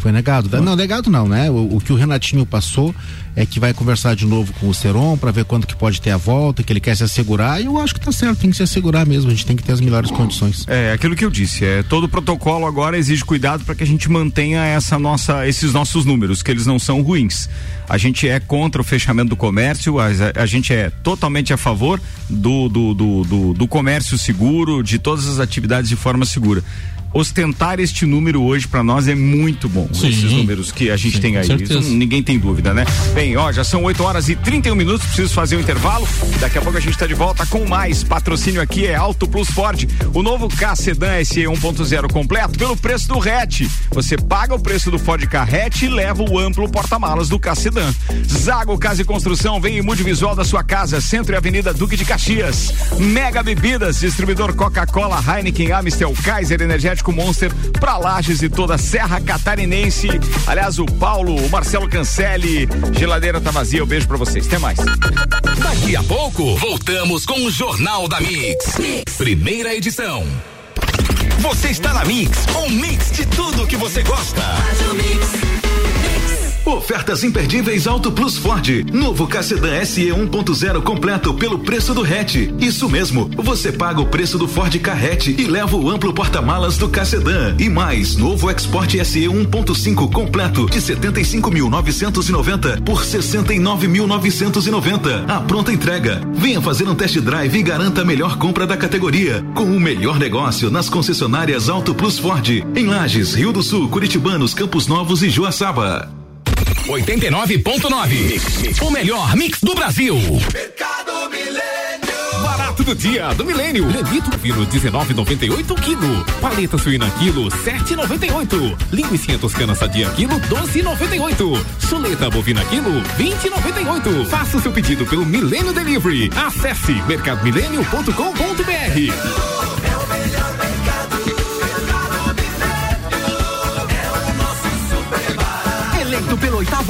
Foi negado. Não, negado não, né? O, o que o Renatinho passou é que vai conversar de novo com o Seron para ver quando que pode ter a volta, que ele quer se assegurar. E eu acho que tá certo, tem que se assegurar mesmo. A gente tem que ter as melhores condições. É, aquilo que eu disse, é todo protocolo agora exige cuidado para que a gente mantenha essa nossa, esses nossos números, que eles não são ruins. A gente é contra o fechamento do comércio, a, a gente é totalmente a favor do, do, do, do, do comércio seguro, de todas as atividades de forma segura. Ostentar este número hoje para nós é muito bom. Sim. Esses números que a gente Sim, tem aí. Isso ninguém tem dúvida, né? Bem, ó, já são 8 horas e 31 minutos, preciso fazer um intervalo. Daqui a pouco a gente está de volta com mais. Patrocínio aqui é Auto Plus Ford. O novo K Sedan SE 1.0 completo pelo preço do hatch. Você paga o preço do Ford Ka hatch e leva o amplo porta-malas do K Sedan. Zago Casa e Construção vem em mude visual da sua casa, Centro e Avenida Duque de Caxias. Mega Bebidas, distribuidor Coca-Cola, Heineken, Amstel, Kaiser, Energético Monster, pra Lages e toda a Serra Catarinense. Aliás, o Paulo, o Marcelo Cancelli, geladeira tá vazia, um beijo pra vocês. Até mais. Daqui a pouco, voltamos com o Jornal da Mix. Primeira edição. Você está na Mix, um mix de tudo que você gosta. Ofertas imperdíveis Auto Plus Ford. Novo K-Sedan SE 1.0 completo pelo preço do hatch. Isso mesmo, você paga o preço do Ford hatch e leva o amplo porta-malas do K-Sedan. E mais, novo Export SE 1.5 completo de 75.990 por 69.990. A pronta entrega. Venha fazer um test drive e garanta a melhor compra da categoria. Com o melhor negócio nas concessionárias Auto Plus Ford. Em Lages, Rio do Sul, Curitibanos, Campos Novos e Joaçaba. 89.9. O melhor mix do Brasil. Barato do dia do milênio. Lelito vino 19,98 quilo. Paleta suína quilo 7,98. Linguiça toscana sadia quilo 12,98. Chuleta bovina quilo 20,98. Faça o seu pedido pelo Milênio Delivery. Acesse mercadomilênio.com.br.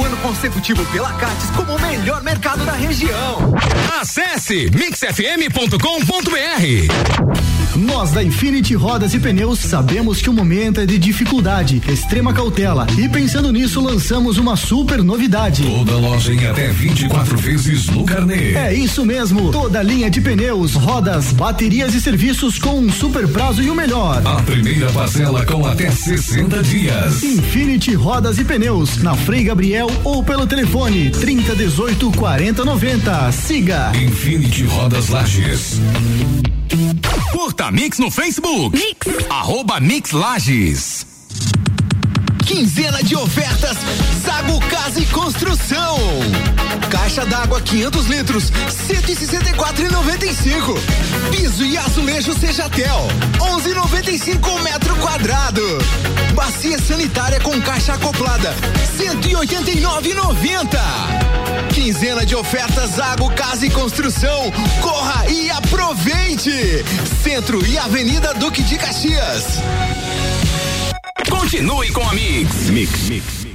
oitavo ano consecutivo pela Cates como o melhor mercado da região. Acesse mixfm.com.br. Nós da Infinity Rodas e Pneus sabemos que o momento é de dificuldade, extrema cautela e pensando nisso lançamos uma super novidade. Toda loja em até 24 vezes no carnê. É isso mesmo, toda linha de pneus, rodas, baterias e serviços com um super prazo e o melhor. A primeira parcela com até 60 dias. Infinity Rodas e Pneus, na Frei Gabriel ou pelo telefone 3018 4090. Siga Infinity Rodas Lages. Curta Mix no Facebook. Arroba Mix Lages. Quinzena de ofertas Zago Casa e Construção. Caixa d'água 500 litros, 164,95. Piso e azulejo Sejatel, 11,95 metro quadrado. Bacia sanitária com caixa acoplada, 189,90. Quinzena de ofertas Zago Casa e Construção. Corra e aproveite. Centro e Avenida Duque de Caxias. Continue com a Mix. Mix, Mix.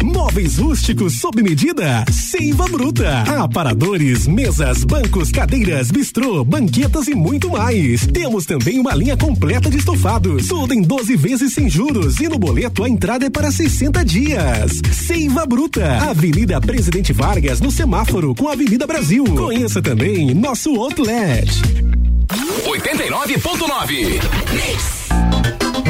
Móveis rústicos sob medida? Seiva Bruta. Aparadores, mesas, bancos, cadeiras, bistrô, banquetas e muito mais. Temos também uma linha completa de estofados. Tudo em 12 vezes sem juros e no boleto a entrada é para 60 dias. Seiva Bruta. Avenida Presidente Vargas no semáforo com a Avenida Brasil. Conheça também nosso outlet. 89.9.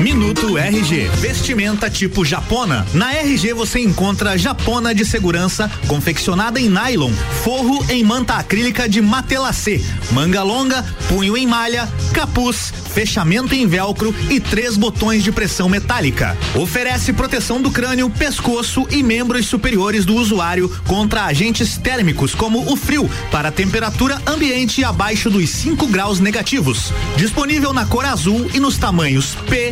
Minuto RG. Vestimenta tipo japona. Na RG você encontra japona de segurança confeccionada em nylon, forro em manta acrílica de matelacê, manga longa, punho em malha, capuz, fechamento em velcro e três botões de pressão metálica. Oferece proteção do crânio, pescoço e membros superiores do usuário contra agentes térmicos como o frio para temperatura ambiente abaixo dos 5 graus negativos. Disponível na cor azul e nos tamanhos P,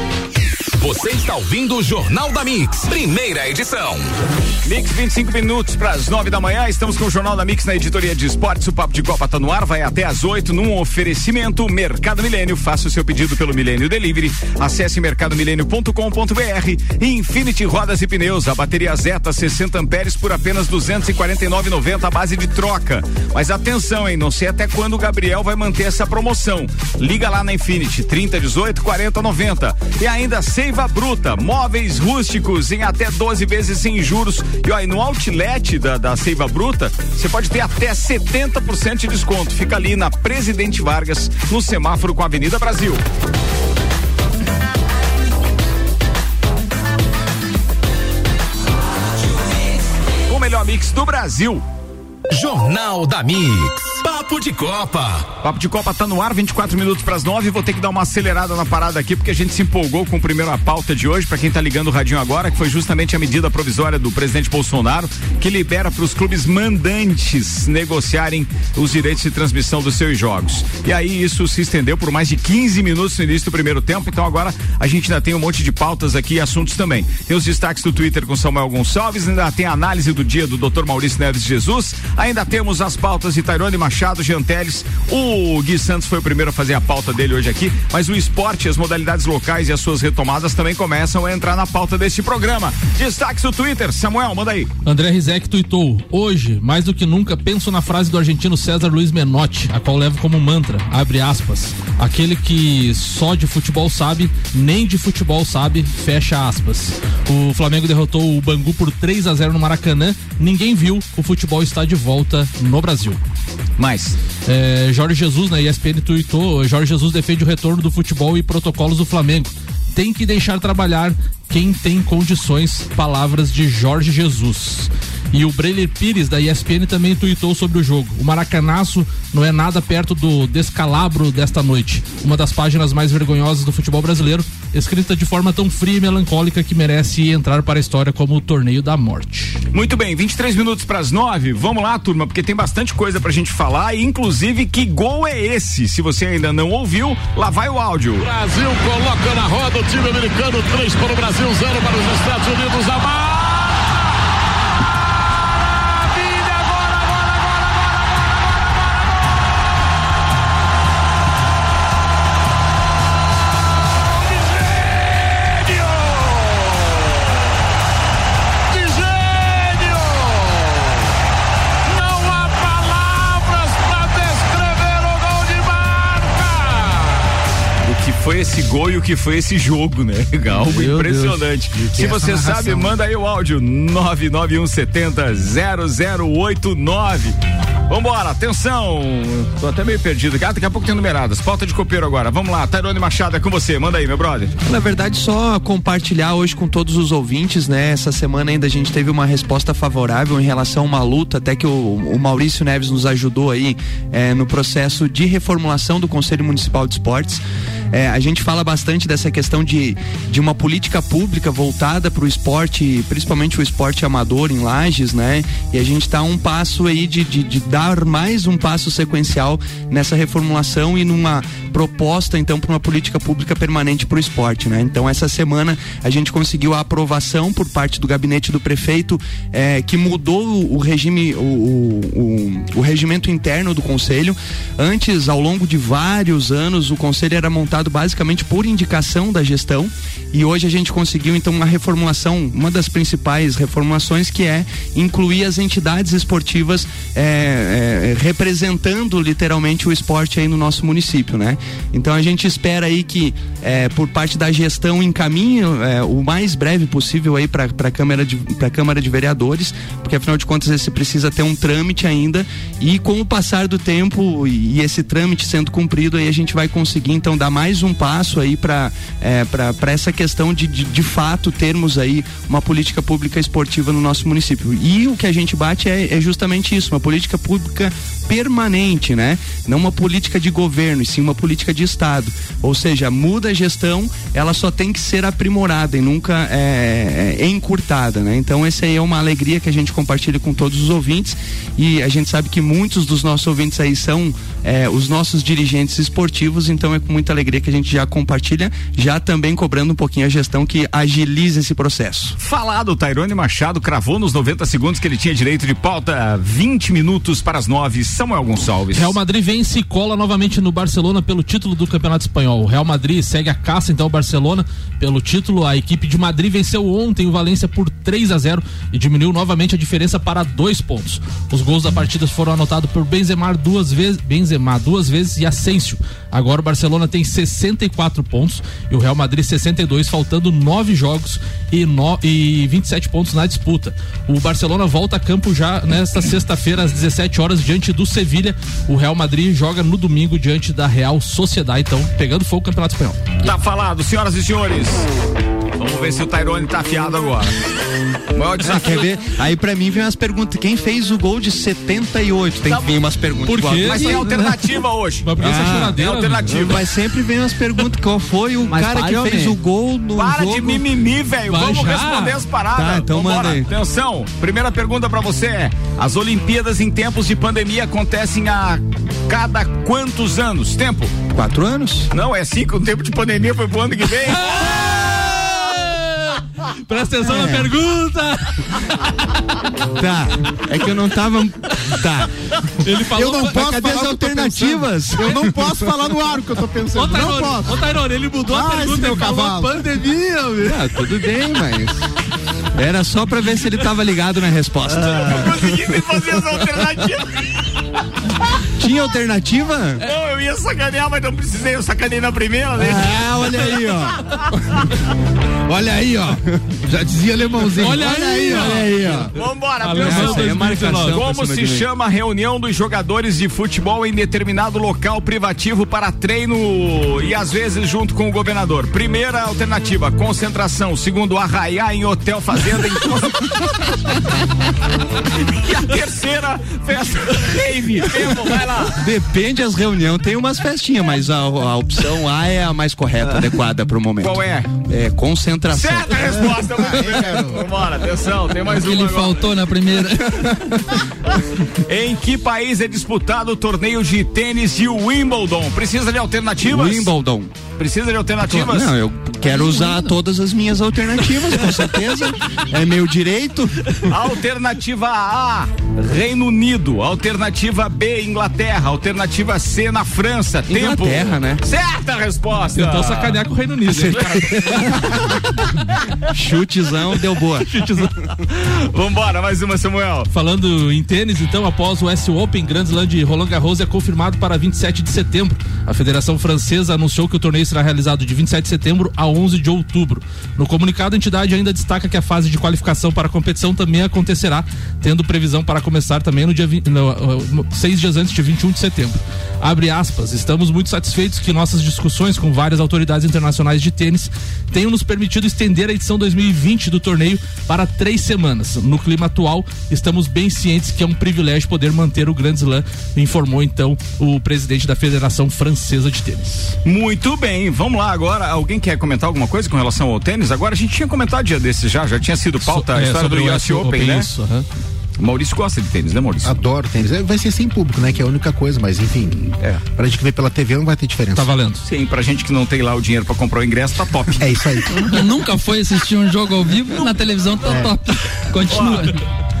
Você está ouvindo o Jornal da Mix, primeira edição. Mix 25 minutos para as 9 da manhã. Estamos com o Jornal da Mix na editoria de esportes. O Papo de Copa tá no ar, vai até às 8 num oferecimento Mercado Milênio. Faça o seu pedido pelo Milênio Delivery. Acesse mercadomilênio.com.br. Infinity Rodas e Pneus, a bateria Zeta 60 amperes por apenas 249,90 a base de troca. Mas atenção, hein, não sei até quando o Gabriel vai manter essa promoção. Liga lá na Infinity 3018 4090. E ainda Seiva Bruta, móveis rústicos em até 12 vezes sem juros. E olha, no outlet da, da Seiva Bruta, você pode ter até 70% de desconto. Fica ali na Presidente Vargas, no semáforo com a Avenida Brasil. O melhor mix do Brasil. Jornal da Mix. Papo de Copa. Papo de Copa tá no ar, 24 minutos para as 9. Vou ter que dar uma acelerada na parada aqui, porque a gente se empolgou com o primeiro a pauta de hoje, para quem tá ligando o radinho agora, que foi justamente a medida provisória do presidente Bolsonaro, que libera para os clubes mandantes negociarem os direitos de transmissão dos seus jogos. E aí isso se estendeu por mais de 15 minutos no início do primeiro tempo, então agora a gente ainda tem um monte de pautas aqui e assuntos também. Tem os destaques do Twitter com Samuel Gonçalves, ainda tem a análise do dia do Dr. Maurício Neves Jesus, ainda temos as pautas de Tairone Machado, Jean Teles, o Gui Santos foi o primeiro a fazer a pauta dele hoje aqui, mas o esporte, as modalidades locais e as suas retomadas também começam a entrar na pauta deste programa. Destaques do Twitter, Samuel, manda aí. André Rizek tuitou: Hoje, mais do que nunca, penso na frase do argentino César Luiz Menotti, a qual levo como mantra, abre aspas. Aquele que só de futebol sabe, nem de futebol sabe, fecha aspas. O Flamengo derrotou o Bangu por 3 a 0 no Maracanã. Ninguém viu, o futebol está de volta no Brasil. Mais. É, Jorge Jesus na ESPN tuitou: Jorge Jesus defende o retorno do futebol e protocolos do Flamengo. Tem que deixar trabalhar quem tem condições. Palavras de Jorge Jesus. E o Breiler Pires da ESPN também tuitou sobre o jogo. O Maracanaço não é nada perto do descalabro desta noite. Uma das páginas mais vergonhosas do futebol brasileiro, escrita de forma tão fria e melancólica que merece entrar para a história como o torneio da morte. Muito bem, 23 minutos para as 9. Vamos lá, turma, porque tem bastante coisa pra gente falar e inclusive que gol é esse? Se você ainda não ouviu, lá vai o áudio. Brasil coloca na roda o time americano, 3 para o Brasil, 0 para os Estados Unidos. A maravilha! Esse gol e o que foi esse jogo, né? Algo Meu impressionante. Se você narração. sabe, manda aí o áudio 99170 0089. Vambora, atenção! Tô até meio perdido aqui. Ah, daqui a pouco tem numeradas. Pauta de copeiro agora. Vamos lá, Tairone Machado é com você. Manda aí, meu brother. Na verdade, só compartilhar hoje com todos os ouvintes, né? Essa semana ainda a gente teve uma resposta favorável em relação a uma luta, até que o, o Maurício Neves nos ajudou aí eh, no processo de reformulação do Conselho Municipal de Esportes. É, a gente fala bastante dessa questão de, de uma política pública voltada para o esporte, principalmente o esporte amador em Lages, né? E a gente está um passo aí de, de, de dar mais um passo sequencial nessa reformulação e numa proposta então para uma política pública permanente para o esporte, né? Então essa semana a gente conseguiu a aprovação por parte do gabinete do prefeito eh, que mudou o, regime, o, o, o regimento interno do conselho. Antes, ao longo de vários anos, o conselho era montado basicamente por indicação da gestão e hoje a gente conseguiu então uma reformulação, uma das principais reformulações que é incluir as entidades esportivas eh, eh, representando literalmente o esporte aí no nosso município, né? Então a gente espera aí que eh, por parte da gestão encaminhe o mais breve possível aí para a Câmara de para Câmara de Vereadores, porque afinal de contas esse precisa ter um trâmite ainda e com o passar do tempo e esse trâmite sendo cumprido aí a gente vai conseguir então dar mais um passo aí para eh, para essa questão de, de de fato termos aí uma política pública esportiva no nosso município. E o que a gente bate é, é justamente isso, uma política pública permanente, né? Não uma política de governo, e sim uma política de Estado. Ou seja, muda a gestão, ela só tem que ser aprimorada e nunca é, é encurtada, né? Então, essa aí é uma alegria que a gente compartilha com todos os ouvintes e a gente sabe que muitos dos nossos ouvintes aí são é, os nossos dirigentes esportivos, então é com muita alegria que a gente já compartilha, já também cobrando um pouquinho a gestão que agiliza esse processo. Falado, Tairone Machado cravou nos 90 segundos que ele tinha direito de pauta, 20 minutos para as 9. Samuel Gonçalves. Real Madrid vence e cola novamente no Barcelona pelo título do Campeonato Espanhol. O Real Madrid segue a caça então o Barcelona pelo título. A equipe de Madrid venceu ontem o Valência por 3 a 0 e diminuiu novamente a diferença para dois pontos. Os gols da partida foram anotados por Benzema duas vezes, Benzema duas vezes e Asensio. Agora o Barcelona tem 64 pontos e o Real Madrid 62, faltando nove jogos e, no, e 27 pontos na disputa. O Barcelona volta a campo já nesta sexta-feira às 17 horas diante do Sevilha. O Real Madrid joga no domingo diante da Real Sociedade, então pegando fogo o Campeonato Espanhol. Tá falado, senhoras e senhores. Vamos ver se o Tairone tá afiado agora. Maior Ah, desafio. quer ver? Aí pra mim vem umas perguntas. Quem fez o gol de 78? Tem que vir umas perguntas. Por quê? Mas tem alternativa hoje. Mas por que essa Ah, choradeira? tem alternativa. Mas sempre vem umas perguntas. Qual foi o Mas cara que homem. fez o gol no Para jogo? de mimimi, velho. Vamos já. responder as paradas. Tá, então Vambora. manda aí. Atenção, primeira pergunta pra você é: as Olimpíadas em tempos de pandemia acontecem a cada quantos anos? Tempo? Quatro anos? Não, é cinco. O tempo de pandemia foi pro ano que vem. Presta atenção na pergunta! Tá. É que eu não tava. Tá. Ele falou. Eu não posso cadê falar as eu alternativas? pensando. Eu não posso falar no ar o que eu tô Ô, pensando. Não Tairone, posso. ô, Tairone, ele mudou a Ah, esse pergunta meu e falou cavalo. pandemia, meu. Ah, tudo bem, mas. Era só pra ver se ele tava ligado na resposta. Não consegui nem fazer as alternativas. Tinha alternativa? Não, eu ia sacanear, mas não precisei. Eu sacanei na primeira, né? Ah, olha aí, ó. Olha aí, ó. Já dizia alemãozinho. Olha aí, ó. olha aí, ó. Vambora, aí é marcação Como se chama a reunião dos jogadores de futebol em determinado local privativo para treino e às vezes junto com o governador? Primeira alternativa, concentração. Segundo, arraiar em hotel fazenda em E a terceira, festa rave. Vai lá. Depende as reuniões, tem umas festinhas, mas a, a opção A é a mais correta, adequada pro momento. Qual é? É concentração. Certa resposta. Vambora, atenção, tem mais que uma ele agora. faltou na primeira. Em que país é disputado o torneio de tênis de Wimbledon? Precisa de alternativas? Wimbledon. Precisa de alternativas? Não, eu quero usar todas as minhas alternativas, com certeza. É meu direito. Alternativa A, Reino Unido. Alternativa B, Inglaterra. Alternativa C, na França. Tempo. Inglaterra, né? Certa resposta. Tentou sacanear com o Reino Unido. Chutezão, deu boa. Vambora, mais uma, Samuel. Falando em tênis, então, após o S Open Grand Slam de Roland Garros é confirmado para 27 de setembro. A Federação Francesa anunciou que o torneio será realizado de 27 de setembro a 11 de outubro. No comunicado, a entidade ainda destaca que a fase de qualificação para a competição também acontecerá, tendo previsão para começar também no dia 20, no, no, seis dias antes de 21 de setembro. Abre aspas, estamos muito satisfeitos que nossas discussões com várias autoridades internacionais de tênis tenham nos permitido estender a edição 2020 do torneio para três semanas. No clima atual, estamos bem cientes que é um privilégio poder manter o Grand Slam, informou então o presidente da Federação Francesa de Tênis. Muito bem, vamos lá agora. Alguém quer comentar alguma coisa com relação ao tênis? Agora a gente tinha comentado dia desses já, já tinha sido pauta a é, história do sobre o US US Open, Open, né? isso, aham. Maurício gosta de tênis, né, Maurício? Adoro tênis. É, Vai ser sem público, né? Que é a única coisa, mas enfim. É. Pra gente que vê pela TV não vai ter diferença. Tá valendo. Sim, pra gente que não tem lá o dinheiro pra comprar o ingresso, tá top. É isso aí. Nunca foi assistir um jogo ao vivo na televisão, tá É. top. Continua.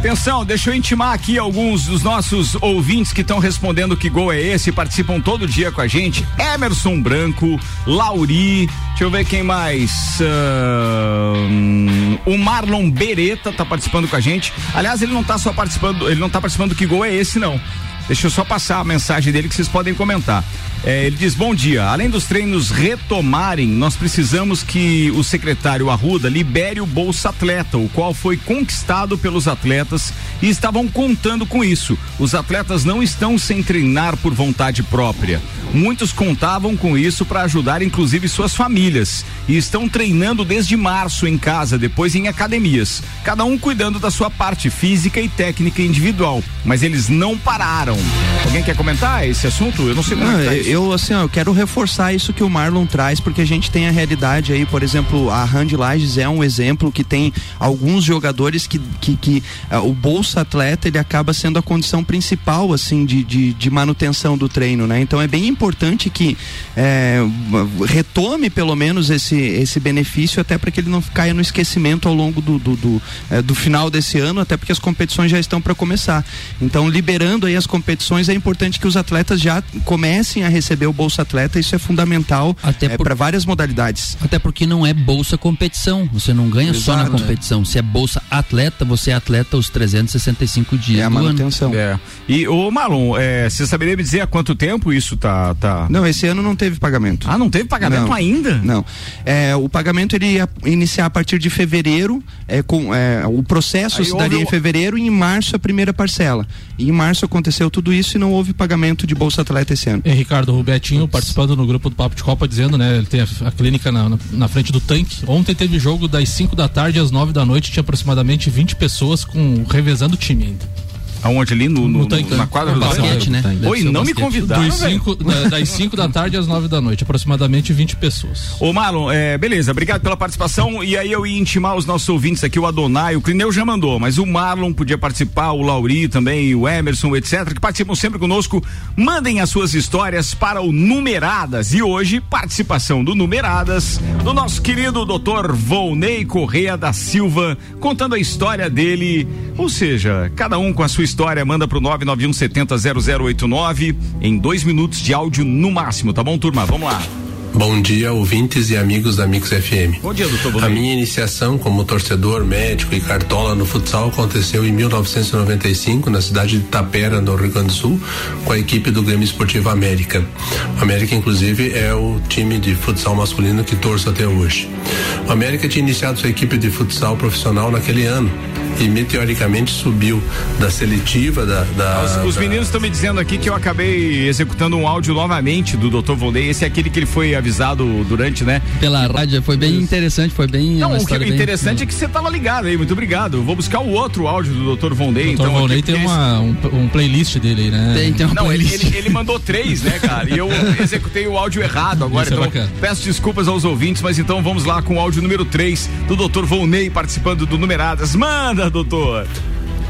Atenção, deixa eu intimar aqui alguns dos nossos ouvintes que estão respondendo que gol é esse, participam todo dia com a gente. Emerson Branco, Lauri, deixa eu ver quem mais. Ahn, o Marlon Beretta tá participando com a gente. Aliás, ele não tá só participando, ele não tá participando do que gol é esse, não. Deixa eu só passar a mensagem dele que vocês podem comentar. É, ele diz: Bom dia. Além dos treinos retomarem, nós precisamos que o secretário Arruda libere o Bolsa Atleta, o qual foi conquistado pelos atletas e estavam contando com isso. Os atletas não estão sem treinar por vontade própria. Muitos contavam com isso para ajudar, inclusive, suas famílias. E estão treinando desde março em casa, depois em academias. Cada um cuidando da sua parte física e técnica individual. Mas eles não pararam. Alguém quer comentar esse assunto? Eu não sei como Não, é que tá eu assim, ó, eu quero reforçar isso que o Marlon traz, porque a gente tem a realidade aí, por exemplo, a Randy Lages é um exemplo que tem alguns jogadores que, que, que ah, o Bolsa Atleta ele acaba sendo a condição principal assim de, de, de manutenção do treino, né? Então é bem importante que é, retome pelo menos esse, esse benefício até para que ele não caia no esquecimento ao longo do, do, do, eh, do final desse ano, até porque as competições já estão para começar. Então, liberando aí as competições, é importante que os atletas já comecem a receber o Bolsa Atleta, isso é fundamental para várias modalidades. Até porque não é bolsa competição. Você não ganha só na Exato. competição. Se é bolsa atleta, você é atleta os 365 dias. É a do ano. manutenção. É. E, ô Marlon, é, você saberia me dizer há quanto tempo isso tá. tá... Não, esse ano não teve pagamento. Ah, não teve pagamento Não. ainda? Não. É, o pagamento ele ia iniciar a partir de fevereiro, é, com, é, o processo Aí se daria o- em fevereiro e em março a primeira parcela. E em março aconteceu tudo isso e não houve pagamento de Bolsa Atleta esse ano. E Ricardo, o Betinho participando no grupo do Papo de Copa dizendo, né? Ele tem a, a clínica na, na, na frente do tanque. Ontem teve jogo das 5 da tarde às 9 da noite, tinha aproximadamente 20 pessoas com revezando o time ainda. Aonde ali no, no- No tanque, na quadra no do basquete, né? Oi, não me convidaram. Dos cinco, da- das 5 da tarde às 9 da noite, aproximadamente 20 pessoas. Ô Marlon, é, beleza, obrigado pela participação. E aí eu ia intimar os nossos ouvintes aqui, o Adonai, o Clineu já mandou, mas o Marlon podia participar, o Lauri também, o Emerson, etc., que participam sempre conosco. Mandem as suas histórias para o Numeradas. E hoje, participação do Numeradas, do nosso querido doutor Volney Correia da Silva, contando a história dele. Ou seja, cada um com a sua história, manda pro 991700089 em dois minutos de áudio no máximo, tá bom, turma? Vamos lá. Bom dia, ouvintes e amigos da Mix FM. Bom dia, doutor A minha iniciação como torcedor, médico e cartola no futsal aconteceu em 1995 na cidade de Tapera, no Rio Grande do Sul, com a equipe do Grêmio Esportivo América. O América, inclusive, é o time de futsal masculino que torço até hoje. O América tinha iniciado sua equipe de futsal profissional naquele ano e meteoricamente subiu da seletiva da. da Os, os da- meninos estão me dizendo aqui que eu acabei executando um áudio novamente do Dr. Volney. Esse é aquele que ele foi avisado durante, né? Pela rádio, foi bem interessante, foi bem. Não, o que é bem- interessante é que você tava ligado aí, muito obrigado. Vou buscar o outro áudio do Dr. Volney. O Dr. então, Volney aqui, tem uma, um, um playlist dele aí, né? Tem, tem uma Não, ele, playlist. ele, ele mandou três, né, cara? E eu executei o áudio errado agora. Isso é então, bacana. peço desculpas aos ouvintes, mas então vamos lá com o áudio número 3 do Dr. Volney participando do Numeradas. Manda, doutor!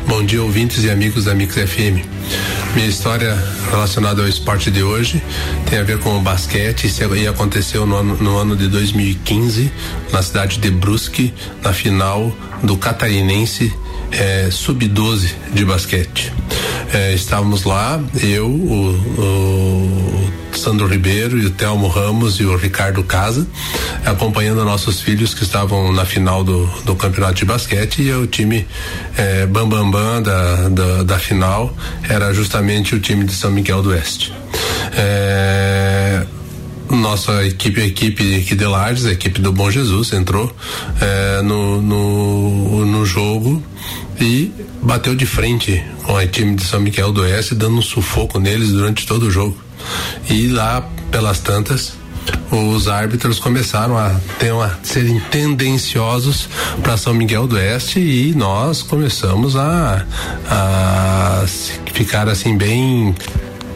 Bom dia, ouvintes e amigos da Mix FM. Minha história relacionada ao esporte de hoje tem a ver com o basquete e aconteceu no ano, no ano de 2015 na cidade de Brusque, na final do Catarinense eh, Sub-12 de basquete. Eh, estávamos lá, eu, o, o Sandro Ribeiro e o Telmo Ramos e o Ricardo Casa, acompanhando nossos filhos que estavam na final do, do campeonato de basquete e o time eh, Bambambam Bam Bam da, da, da final era justamente o time de São Miguel do Oeste. Eh, nossa equipe, a equipe aqui de Lages, a equipe do Bom Jesus entrou é, no, no, no jogo e bateu de frente com a time de São Miguel do Oeste, dando um sufoco neles durante todo o jogo. E lá pelas tantas, os árbitros começaram a ter uma serem tendenciosos para São Miguel do Oeste e nós começamos a, a ficar assim bem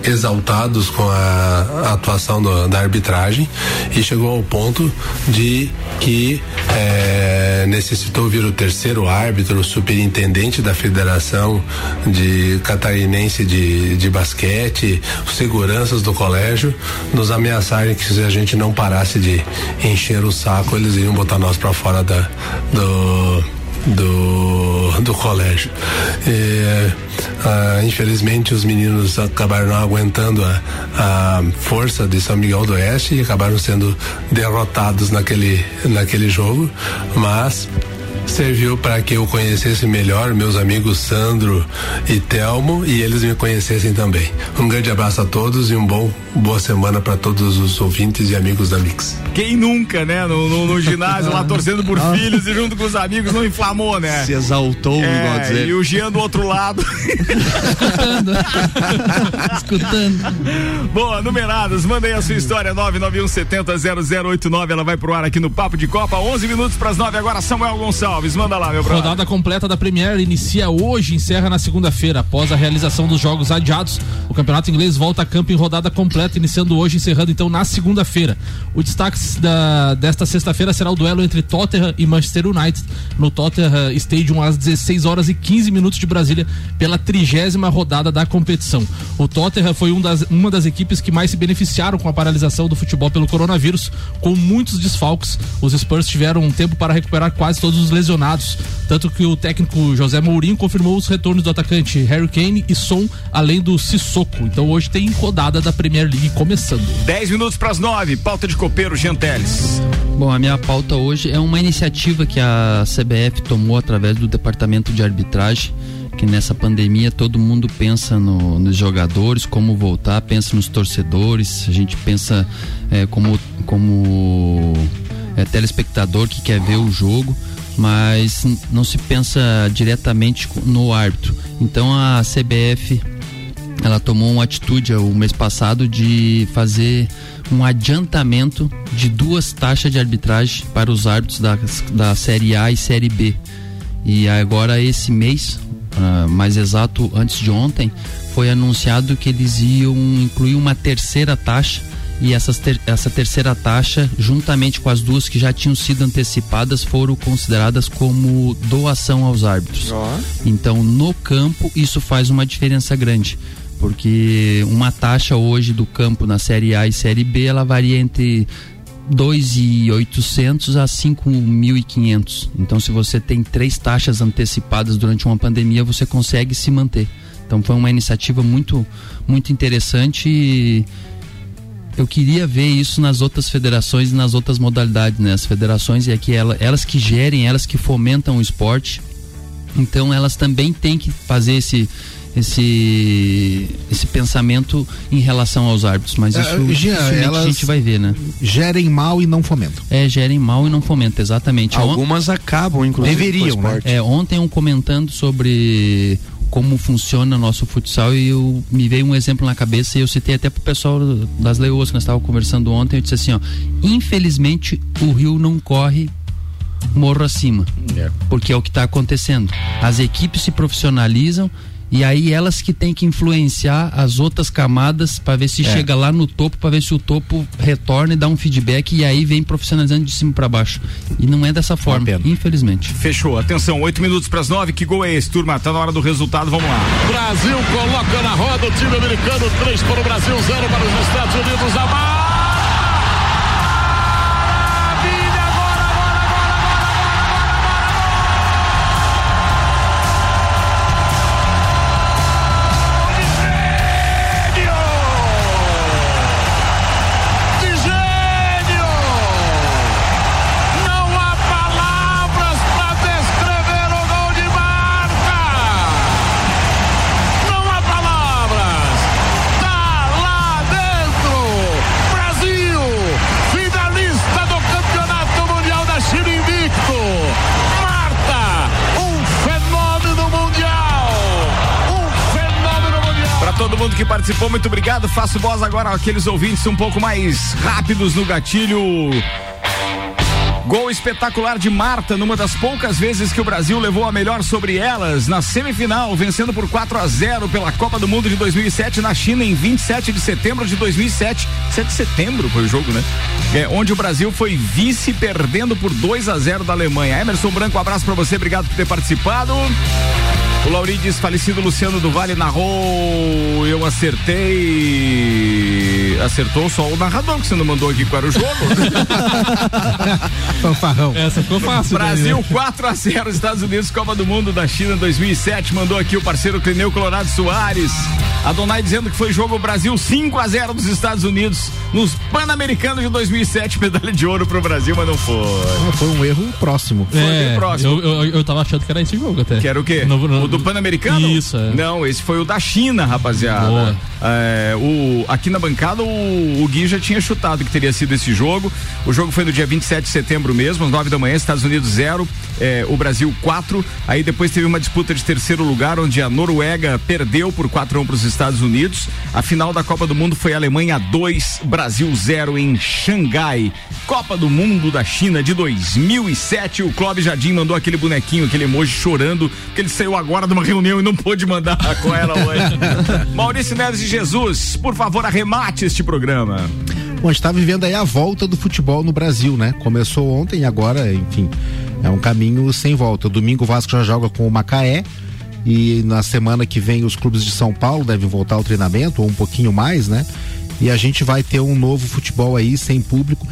exaltados com a, atuação do, da arbitragem e chegou ao ponto de que é, necessitou vir o terceiro árbitro, o superintendente da Federação de Catarinense de, de Basquete, os seguranças do colégio, nos ameaçarem que se a gente não parasse de encher o saco, eles iriam botar nós para fora da, do do, do colégio. E, ah, infelizmente os meninos acabaram não aguentando a, a força de São Miguel do Oeste e acabaram sendo derrotados naquele, naquele jogo, mas serviu para que eu conhecesse melhor meus amigos Sandro e Telmo e eles me conhecessem também. Um grande abraço a todos e um bom boa semana para todos os ouvintes e amigos da Mix. Quem nunca, né? No, no, no ginásio lá torcendo por filhos e junto com os amigos não inflamou, né? Se exaltou, é, igual dizer. E o Jean do outro lado. Escutando. Escutando. Boa, numeradas, manda aí a sua história 991700089, ela vai pro ar aqui no Papo de Copa, 11 minutos pras 9 agora Samuel Gonçalves, manda lá, meu brother. Rodada completa da Premier inicia hoje e encerra na segunda-feira. Após a realização dos jogos adiados, o campeonato inglês volta a campo em rodada completa, iniciando hoje e encerrando então na segunda-feira. O destaque da, desta sexta-feira será o duelo entre Tottenham e Manchester United no Tottenham Stadium às 16 horas e 15 minutos de Brasília pela trigésima rodada da competição. O Tottenham foi um das, uma das equipes que mais se beneficiaram com a paralisação do futebol pelo coronavírus, com muitos desfalques. Os Spurs tiveram um tempo para recuperar quase todos os lesionados, tanto que o técnico José Mourinho confirmou os retornos do atacante Harry Kane e Son, além do Sissoko. Então hoje tem rodada da Premier League começando. 10 minutos pras 9, pauta de copeiro Jean Teles. Bom, a minha pauta hoje é uma iniciativa que a CBF tomou através do Departamento de Arbitragem, que nessa pandemia todo mundo pensa no- nos jogadores, como voltar, pensa nos torcedores, a gente pensa é, como, como é, telespectador que quer ver o jogo, mas não se pensa diretamente no árbitro. Então a CBF ela tomou uma atitude o mês passado de fazer um adiantamento de duas taxas de arbitragem para os árbitros da, da Série A e Série B. E agora esse mês, ah, mais exato antes de ontem, foi anunciado que eles iam incluir uma terceira taxa e essas ter- essa terceira taxa, juntamente com as duas que já tinham sido antecipadas, foram consideradas como doação aos árbitros. Então, no campo, isso faz uma diferença grande. Porque uma taxa hoje do campo na Série A e Série B, ela varia entre 2.800 a 5.500. Então, se você tem três taxas antecipadas durante uma pandemia, você consegue se manter. Então, foi uma iniciativa muito, muito interessante e eu queria ver isso nas outras federações e nas outras modalidades, né? As federações é que ela, elas que gerem, elas que fomentam o esporte. Então elas também têm que fazer esse esse esse pensamento em relação aos árbitros, mas É, isso elas a gente vai ver, né? Gerem mal e não fomentam. É, gerem mal e não fomentam, exatamente. Algumas acabam, inclusive. Deveriam, com o né? É, ontem eu comentando sobre como funciona nosso futsal e eu me veio um exemplo na cabeça e eu citei até pro pessoal das Leoas que nós estávamos conversando ontem, eu disse assim, ó, infelizmente o Rio não corre morro acima. Porque é o que está acontecendo. As equipes se profissionalizam e aí elas que têm que influenciar as outras camadas para ver se É. chega lá no topo, para ver se o topo retorna e dá um feedback e aí vem profissionalizando de cima para baixo. E não é dessa forma, infelizmente. Fechou, atenção, 8 minutos pras 9, que gol é esse, turma? Tá na hora do resultado, vamos lá. Brasil coloca na roda o time americano, 3 para o Brasil, 0 para os Estados Unidos. A muito obrigado. Faço voz agora àqueles ouvintes um pouco mais rápidos no gatilho. Gol espetacular de Marta, numa das poucas vezes que o Brasil levou a melhor sobre elas, na semifinal, vencendo por 4 a 0 pela Copa do Mundo de 2007 na China, em 27 de setembro de 2007. 7 de setembro foi o jogo, né? É, onde o Brasil foi vice, perdendo por 2 a 0 da Alemanha. Emerson Branco, um abraço pra você, obrigado por ter participado. O Laurides, falecido Luciano do Vale, narrou. Eu acertei. Acertou só o narrador que você não mandou aqui qual era o jogo. Fanfarrão. Essa ficou fácil. Brasil daí, né? 4 a 0 Estados Unidos, Copa do Mundo da China 2007. Mandou aqui o parceiro Clineu Colorado Soares. Adonai dizendo que foi jogo Brasil 5 a 0 dos Estados Unidos nos Pan-Americanos de 2007. Medalha de ouro pro Brasil, mas não foi. Não, Foi um erro próximo. Foi É, bem próximo. Eu, eu, eu tava achando que era esse jogo até. Que era o quê? No- no- o do Pan-Americano? Isso, é. Não, esse foi o da China, rapaziada. Boa. É, o, aqui na bancada, o, o Gui já tinha chutado que teria sido esse jogo. O jogo foi no dia 27 de setembro mesmo, às 9 da manhã, Estados Unidos 0, é, o Brasil 4. Aí depois teve uma disputa de terceiro lugar, onde a Noruega perdeu por 4 a 1 para os Estados Unidos. A final da Copa do Mundo foi Alemanha 2, Brasil 0 em Xangai. Copa do Mundo da China de 2007. O Clóvis Jardim mandou aquele bonequinho, aquele emoji chorando, que ele saiu agora de uma reunião e não pôde mandar com ela hoje. Maurício Neves de Jesus, por favor, arremate este programa. Bom, a gente tá vivendo aí a volta do futebol no Brasil, né? Começou ontem e agora, enfim, é um caminho sem volta. Domingo o Vasco já joga com o Macaé e na semana que vem os clubes de São Paulo devem voltar ao treinamento, ou um pouquinho mais, né? E a gente vai ter um novo futebol aí sem público.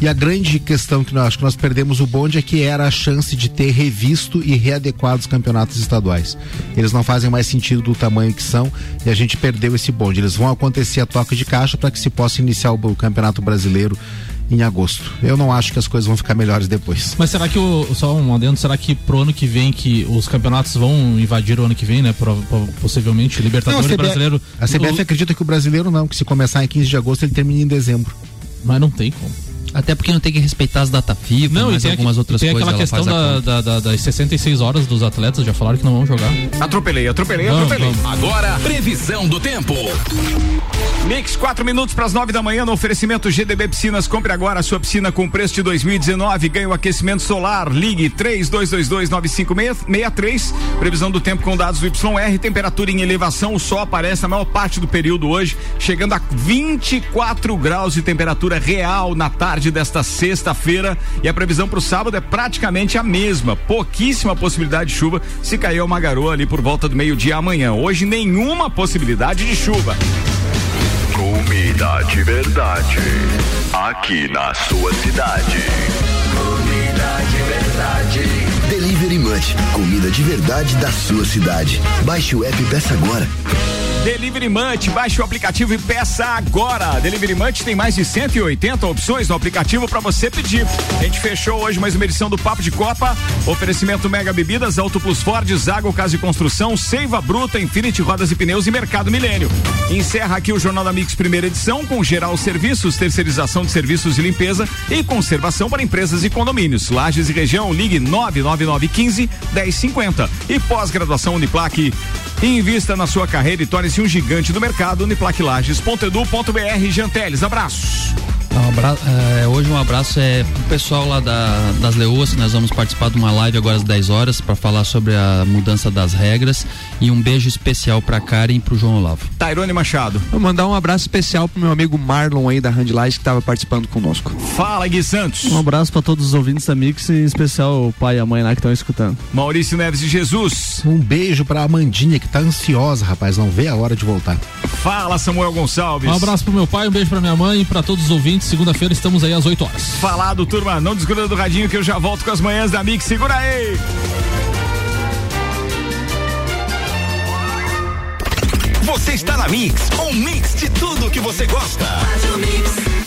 E a grande questão que nós acho que nós perdemos o bonde é que era a chance de ter revisto e readequado os campeonatos estaduais. Eles não fazem mais sentido do tamanho que são e a gente perdeu esse bonde. Eles vão acontecer a toca de caixa para que se possa iniciar o, o Campeonato Brasileiro em agosto. Eu não acho que as coisas vão ficar melhores depois. Mas será que o. Só um adendo, será que pro ano que vem que os campeonatos vão invadir o ano que vem, né? Pro- pro- possivelmente, Libertadores Não, a CBF brasileiro. A CBF o- acredita que o brasileiro não, que se começar em 15 de agosto ele termina em dezembro. Mas não tem como. Até porque não tem que respeitar as data FIFA, Não, e mais tem, algumas aqui- outras tem coisas. aquela ela questão da, da- da- das 66 horas dos atletas, já falaram que não vão jogar. Atropelei, atropelei, Vamos, atropelei. vamos. Agora, previsão do tempo. Mix, 4 minutos para as 9 da manhã no oferecimento GDB Piscinas. Compre agora a sua piscina com preço de 2019. Ganhe o aquecimento solar. Ligue 32229563. Previsão do tempo com dados do YR. Temperatura em elevação. O sol aparece na maior parte do período hoje, chegando a 24 graus de temperatura real na tarde desta sexta-feira. E a previsão para o sábado é praticamente a mesma. Pouquíssima possibilidade de chuva se cair uma garoa ali por volta do meio-dia amanhã. Hoje, nenhuma possibilidade de chuva. Comida de verdade. Aqui na sua cidade. Comida de verdade. Delivery Munch, comida de verdade da sua cidade. Baixe o app e peça agora. Delivery Munch, baixe o aplicativo e peça agora. Delivery Munch tem mais de 180 opções no aplicativo para você pedir. A gente fechou hoje mais uma edição do Papo de Copa. Oferecimento Mega Bebidas, Auto Plus Ford, Zago Casa de Construção, Seiva Bruta, Infinity Rodas e Pneus e Mercado Milênio. Encerra aqui o Jornal da Mix primeira edição com geral serviços, terceirização de serviços de limpeza e conservação para empresas e condomínios. Lages e região, ligue 99915 1050. E pós-graduação Uniplaque. Invista na sua carreira e torne-se um gigante do mercado. Uniplaquilages.edu.br Janteles, abraços. Um abra- é, hoje um abraço é pro pessoal lá da, das Leoas, que nós vamos participar de uma live agora às 10 horas para falar sobre a mudança das regras e um beijo especial pra Karen e pro João Olavo. Tairone Machado. Vou mandar um abraço especial pro meu amigo Marlon aí da Handlight que estava participando conosco. Fala, Gui Santos. Um abraço pra todos os ouvintes da Mix e em especial o pai e a mãe lá que estão escutando. Maurício Neves de Jesus. Um beijo pra Amandinha que tá ansiosa, rapaz, não vê a hora de voltar. Fala, Samuel Gonçalves. Um abraço pro meu pai, um beijo pra minha mãe e pra todos os ouvintes. Segunda-feira estamos aí às 8 horas. Falado, turma. Não desgruda do radinho que eu já volto com as manhãs da Mix. Segura aí. Você está na Mix, um mix de tudo que você gosta. Faz o mix.